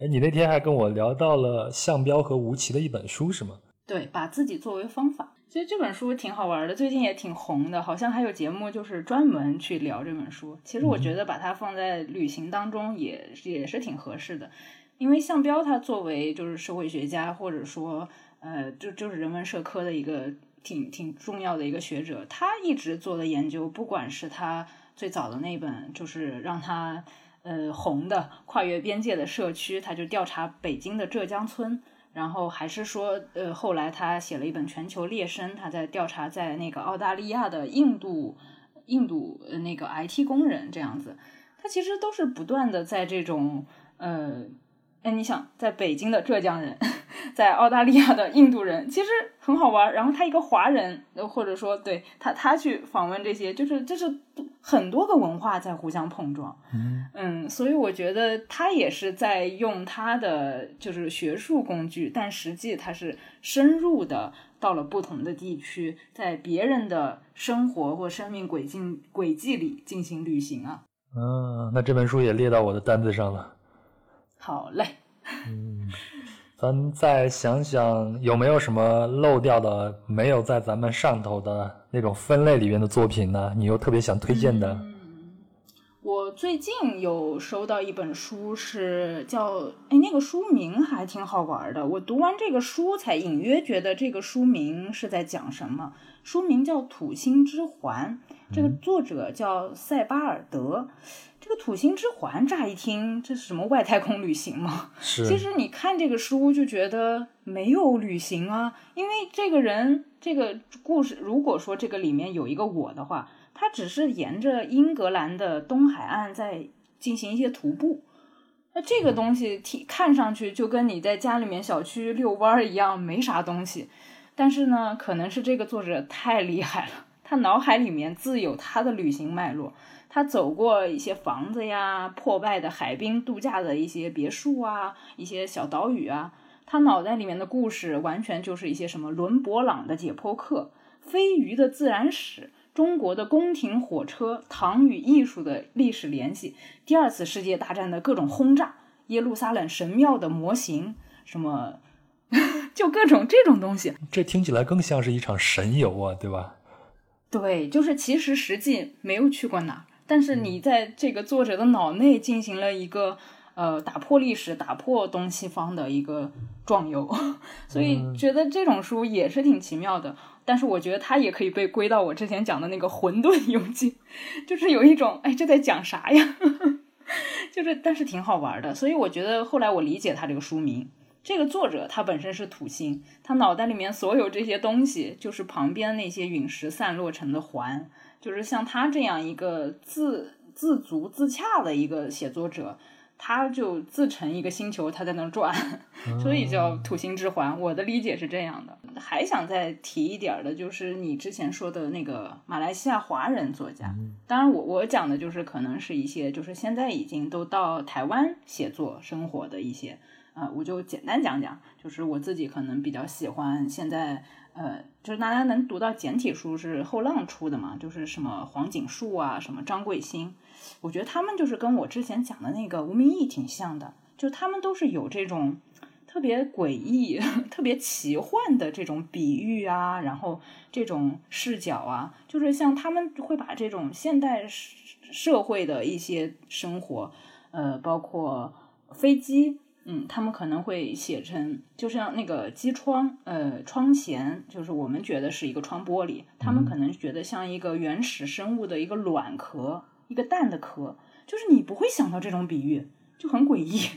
Speaker 2: 哎，你那天还跟我聊到了向彪和吴奇的一本书，是吗？
Speaker 1: 对，把自己作为方法。其实这本书挺好玩的，最近也挺红的，好像还有节目就是专门去聊这本书。其实我觉得把它放在旅行当中也也是挺合适的，因为向彪他作为就是社会学家，或者说呃，就就是人文社科的一个。挺挺重要的一个学者，他一直做的研究，不管是他最早的那本，就是让他呃红的跨越边界的社区，他就调查北京的浙江村，然后还是说，呃，后来他写了一本《全球猎生》，他在调查在那个澳大利亚的印度印度呃那个 IT 工人这样子，他其实都是不断的在这种呃。哎，你想，在北京的浙江人，在澳大利亚的印度人，其实很好玩。然后他一个华人，或者说对他，他去访问这些，就是这是很多个文化在互相碰撞。
Speaker 2: 嗯
Speaker 1: 嗯，所以我觉得他也是在用他的就是学术工具，但实际他是深入的到了不同的地区，在别人的生活或生命轨迹轨迹里进行旅行啊。
Speaker 2: 嗯，那这本书也列到我的单子上了。
Speaker 1: 好嘞，
Speaker 2: 嗯，咱再想想有没有什么漏掉的、没有在咱们上头的那种分类里面的作品呢？你又特别想推荐的？
Speaker 1: 嗯，我最近有收到一本书，是叫哎，那个书名还挺好玩的。我读完这个书，才隐约觉得这个书名是在讲什么。书名叫《土星之环》，这个作者叫塞巴尔德。这个土星之环，乍一听这是什么外太空旅行吗？
Speaker 2: 是。
Speaker 1: 其实你看这个书就觉得没有旅行啊，因为这个人这个故事，如果说这个里面有一个我的话，他只是沿着英格兰的东海岸在进行一些徒步。那这个东西听看上去就跟你在家里面小区遛弯儿一样，没啥东西。但是呢，可能是这个作者太厉害了，他脑海里面自有他的旅行脉络。他走过一些房子呀，破败的海滨度假的一些别墅啊，一些小岛屿啊。他脑袋里面的故事完全就是一些什么伦勃朗的解剖课、飞鱼的自然史、中国的宫廷火车、唐与艺术的历史联系、第二次世界大战的各种轰炸、耶路撒冷神庙的模型，什么 就各种这种东西。
Speaker 2: 这听起来更像是一场神游啊，对吧？
Speaker 1: 对，就是其实实际没有去过哪。但是你在这个作者的脑内进行了一个呃打破历史、打破东西方的一个 壮游，所以觉得这种书也是挺奇妙的。但是我觉得它也可以被归到我之前讲的那个《混沌游记》，就是有一种哎这在讲啥呀？就是但是挺好玩的。所以我觉得后来我理解他这个书名，这个作者他本身是土星，他脑袋里面所有这些东西就是旁边那些陨石散落成的环。就是像他这样一个自自足自洽的一个写作者，他就自成一个星球，他在那转，所以叫土星之环。我的理解是这样的。还想再提一点的，就是你之前说的那个马来西亚华人作家。当然，我我讲的就是可能是一些就是现在已经都到台湾写作生活的一些，呃，我就简单讲讲，就是我自己可能比较喜欢现在。呃，就是大家能读到简体书是后浪出的嘛，就是什么黄锦树啊，什么张贵兴，我觉得他们就是跟我之前讲的那个吴明义挺像的，就他们都是有这种特别诡异、特别奇幻的这种比喻啊，然后这种视角啊，就是像他们会把这种现代社会的一些生活，呃，包括飞机。嗯，他们可能会写成，就像那个机窗，呃，窗前，就是我们觉得是一个窗玻璃，他们可能觉得像一个原始生物的一个卵壳，一个蛋的壳，就是你不会想到这种比喻，就很诡异。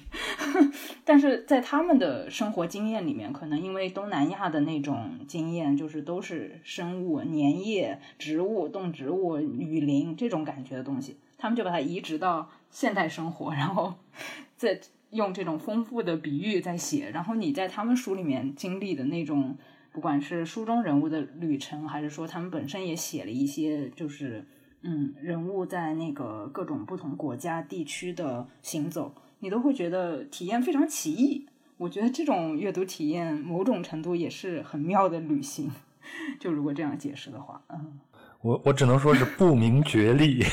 Speaker 1: 但是在他们的生活经验里面，可能因为东南亚的那种经验，就是都是生物、粘液、植物、动植物、雨林这种感觉的东西，他们就把它移植到现代生活，然后 在。用这种丰富的比喻在写，然后你在他们书里面经历的那种，不管是书中人物的旅程，还是说他们本身也写了一些，就是嗯，人物在那个各种不同国家地区的行走，你都会觉得体验非常奇异。我觉得这种阅读体验某种程度也是很妙的旅行。就如果这样解释的话，嗯，
Speaker 2: 我我只能说是不明觉厉。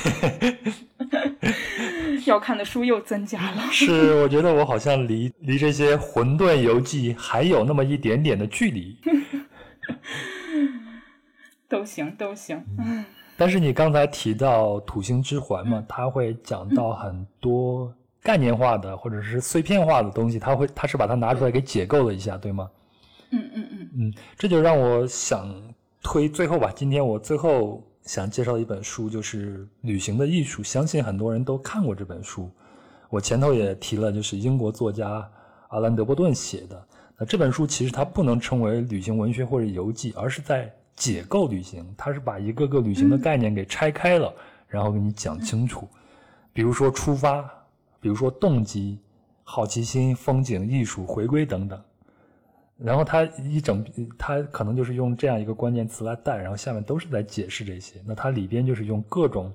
Speaker 1: 要看的书又增加了。
Speaker 2: 是，我觉得我好像离离这些混沌游记还有那么一点点的距离。
Speaker 1: 都行，都行。
Speaker 2: 但是你刚才提到土星之环嘛，它会讲到很多概念化的或者是碎片化的东西，它会，它是把它拿出来给解构了一下，对吗？
Speaker 1: 嗯嗯嗯
Speaker 2: 嗯，这就让我想推最后吧。今天我最后。想介绍一本书，就是《旅行的艺术》，相信很多人都看过这本书。我前头也提了，就是英国作家阿兰·德波顿写的。那这本书其实它不能称为旅行文学或者游记，而是在解构旅行。它是把一个个旅行的概念给拆开了，然后给你讲清楚。比如说出发，比如说动机、好奇心、风景、艺术、回归等等。然后他一整，他可能就是用这样一个关键词来带，然后下面都是在解释这些。那它里边就是用各种，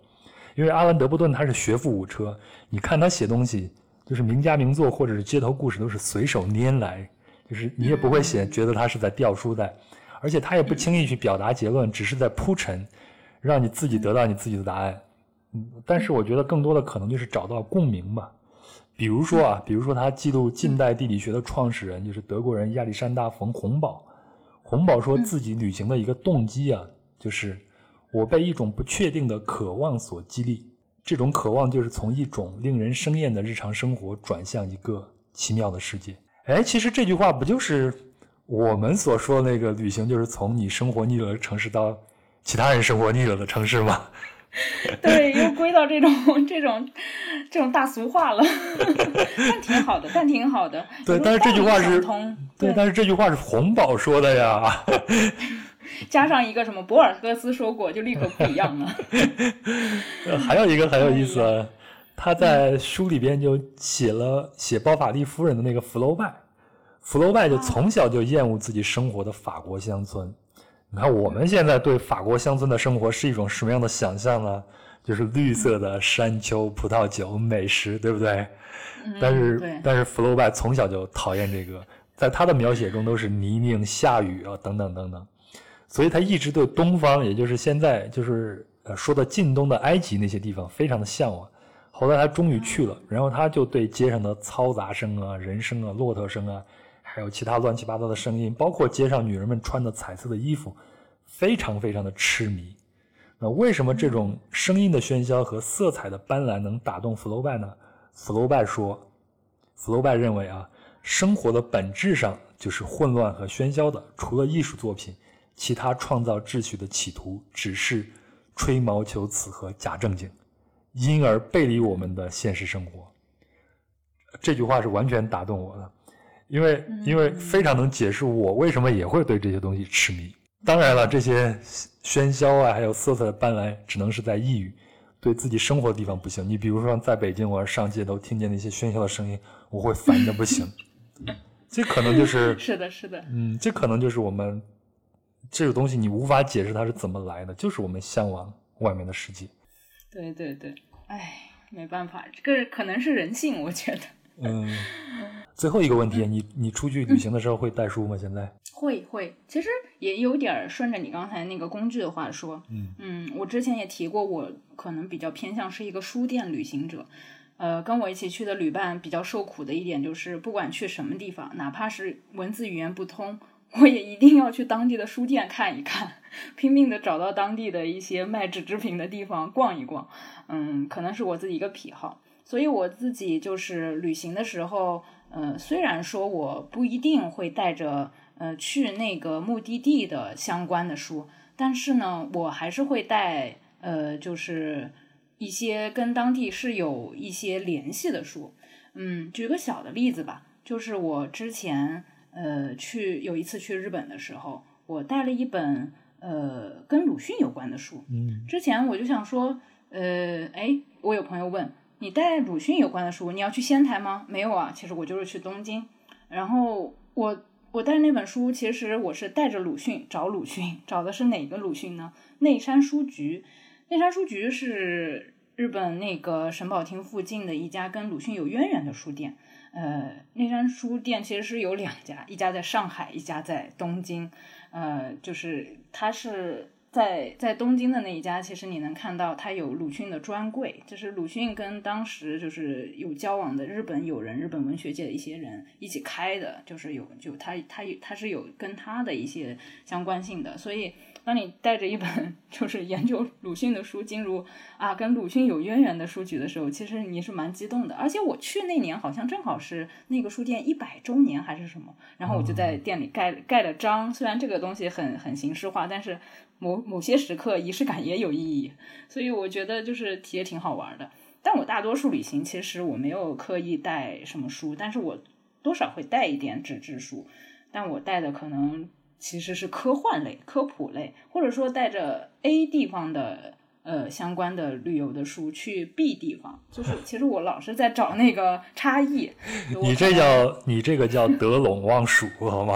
Speaker 2: 因为阿兰·德伯顿他是学富五车，你看他写东西，就是名家名作或者是街头故事都是随手拈来。就是你也不会写，觉得他是在掉书袋，而且他也不轻易去表达结论，只是在铺陈，让你自己得到你自己的答案。嗯，但是我觉得更多的可能就是找到共鸣吧。比如说啊，比如说他记录近代地理学的创始人，就是德国人亚历山大·冯·洪堡。洪堡说自己旅行的一个动机啊，就是我被一种不确定的渴望所激励，这种渴望就是从一种令人生厌的日常生活转向一个奇妙的世界。哎，其实这句话不就是我们所说的那个旅行，就是从你生活腻了的城市到其他人生活腻了的城市吗？
Speaker 1: 对，又归到这种这种这种大俗话了，但挺好的，但挺好的。
Speaker 2: 对，但是这句话是，
Speaker 1: 对，
Speaker 2: 但是这句话是洪宝说的呀。
Speaker 1: 加上一个什么博尔赫斯说过，就立刻不一样了。
Speaker 2: 还有一个很有意思。他在书里边就写了写包法利夫人的那个福楼拜，福楼拜就从小就厌恶自己生活的法国乡村。你看我们现在对法国乡村的生活是一种什么样的想象呢？就是绿色的山丘、葡萄酒、美食，对不对？但是但是福楼拜从小就讨厌这个，在他的描写中都是泥泞、下雨啊等等等等，所以他一直对东方，也就是现在就是呃说的近东的埃及那些地方非常的向往。后来他终于去了，然后他就对街上的嘈杂声啊、人声啊、骆驼声啊，还有其他乱七八糟的声音，包括街上女人们穿的彩色的衣服，非常非常的痴迷。那为什么这种声音的喧嚣和色彩的斑斓能打动福楼拜呢？福楼拜说，福楼拜认为啊，生活的本质上就是混乱和喧嚣的，除了艺术作品，其他创造秩序的企图只是吹毛求疵和假正经。因而背离我们的现实生活，这句话是完全打动我的，因为因为非常能解释我为什么也会对这些东西痴迷。当然了，这些喧嚣啊，还有色彩的斑斓，只能是在异域，对自己生活的地方不行。你比如说，在北京，我要上街头听见那些喧嚣的声音，我会烦的不行。这可能就是
Speaker 1: 是的，是的，
Speaker 2: 嗯，这可能就是我们这个东西，你无法解释它是怎么来的，就是我们向往外面的世界。
Speaker 1: 对对对，哎，没办法，这个可能是人性，我觉得。
Speaker 2: 嗯，最后一个问题，你你出去旅行的时候会带书吗？现在
Speaker 1: 会会，其实也有点顺着你刚才那个工具的话说，
Speaker 2: 嗯
Speaker 1: 嗯，我之前也提过，我可能比较偏向是一个书店旅行者。呃，跟我一起去的旅伴比较受苦的一点就是，不管去什么地方，哪怕是文字语言不通。我也一定要去当地的书店看一看，拼命的找到当地的一些卖纸制品的地方逛一逛。嗯，可能是我自己一个癖好，所以我自己就是旅行的时候，呃，虽然说我不一定会带着呃去那个目的地的相关的书，但是呢，我还是会带呃，就是一些跟当地是有一些联系的书。嗯，举个小的例子吧，就是我之前。呃，去有一次去日本的时候，我带了一本呃跟鲁迅有关的书。
Speaker 2: 嗯，
Speaker 1: 之前我就想说，呃，哎，我有朋友问你带鲁迅有关的书，你要去仙台吗？没有啊，其实我就是去东京。然后我我带那本书，其实我是带着鲁迅找鲁迅，找的是哪个鲁迅呢？内山书局，内山书局是日本那个神保町附近的一家跟鲁迅有渊源的书店。呃，内山书店其实是有两家，一家在上海，一家在东京。呃，就是它是在在东京的那一家，其实你能看到它有鲁迅的专柜，就是鲁迅跟当时就是有交往的日本友人、日本文学界的一些人一起开的，就是有就他他他是有跟他的一些相关性的，所以。当你带着一本 就是研究鲁迅的书进入啊跟鲁迅有渊源的书局的时候，其实你是蛮激动的。而且我去那年好像正好是那个书店一百周年还是什么，然后我就在店里盖盖了章。虽然这个东西很很形式化，但是某某些时刻仪式感也有意义，所以我觉得就是也挺好玩的。但我大多数旅行其实我没有刻意带什么书，但是我多少会带一点纸质书。但我带的可能其实是科幻类、科普类，或者说带着 A 地方的呃相关的旅游的书去 B 地方，就是 其实我老是在找那个差异。
Speaker 2: 你这叫你这个叫得陇望蜀好吗？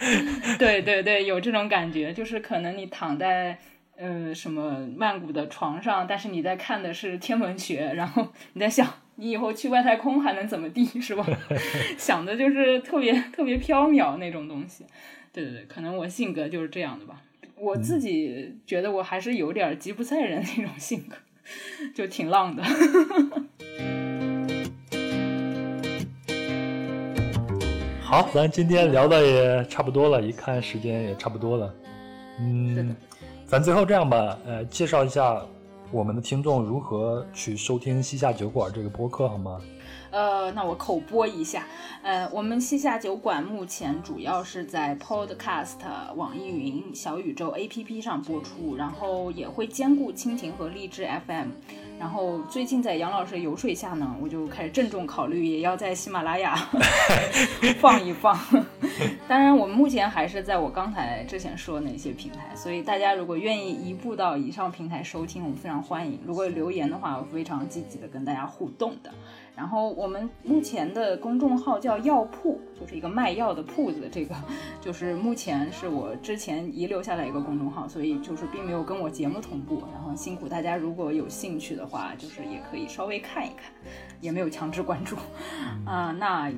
Speaker 1: 对对对，有这种感觉，就是可能你躺在呃什么曼谷的床上，但是你在看的是天文学，然后你在想你以后去外太空还能怎么地，是吧？想的就是特别特别缥缈那种东西。对对对，可能我性格就是这样的吧。我自己觉得我还是有点吉普赛人那种性格，就挺浪的。
Speaker 2: 好，咱今天聊的也差不多了，一看时间也差不多了。嗯，咱最后这样吧，呃，介绍一下我们的听众如何去收听西夏酒馆这个播客，好吗？
Speaker 1: 呃，那我口播一下，呃，我们西夏酒馆目前主要是在 Podcast、网易云、小宇宙 APP 上播出，然后也会兼顾蜻蜓和荔枝 FM。然后最近在杨老师游说下呢，我就开始郑重考虑，也要在喜马拉雅 放一放。当然，我们目前还是在我刚才之前说的那些平台，所以大家如果愿意移步到以上平台收听，我们非常欢迎。如果留言的话，我非常积极的跟大家互动的。然后我们目前的公众号叫药铺，就是一个卖药的铺子。这个就是目前是我之前遗留下来一个公众号，所以就是并没有跟我节目同步。然后辛苦大家，如果有兴趣的话，就是也可以稍微看一看，也没有强制关注。啊，那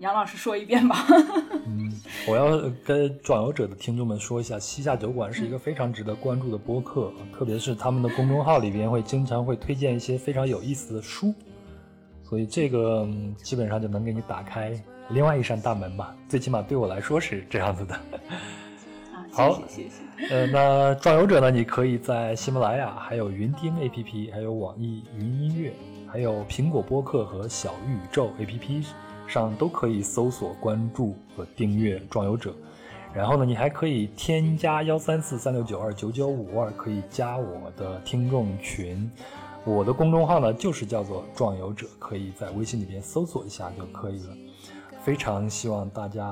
Speaker 1: 杨老师说一遍吧。
Speaker 2: 嗯，我要跟转游者的听众们说一下，西夏酒馆是一个非常值得关注的播客，特别是他们的公众号里边会经常会推荐一些非常有意思的书。所以这个基本上就能给你打开另外一扇大门吧，最起码对我来说是这样子的。
Speaker 1: 好，谢谢谢谢。
Speaker 2: 呃，那壮游者呢？你可以在喜马拉雅、还有云听 APP、还有网易云音乐、还有苹果播客和小宇宙 APP 上都可以搜索、关注和订阅壮游者。然后呢，你还可以添加幺三四三六九二九九五二，可以加我的听众群。我的公众号呢，就是叫做“壮游者”，可以在微信里边搜索一下就可以了。非常希望大家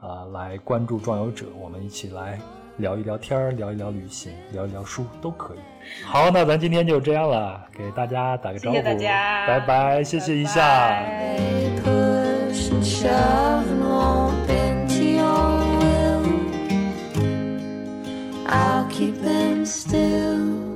Speaker 2: 啊来关注“壮游者”，我们一起来聊一聊天聊一聊旅行，聊一聊书都可以。好，那咱今天就这样了，给大家打个招呼，
Speaker 1: 谢谢大家，
Speaker 2: 拜拜，谢谢一下。
Speaker 3: I'll keep them still.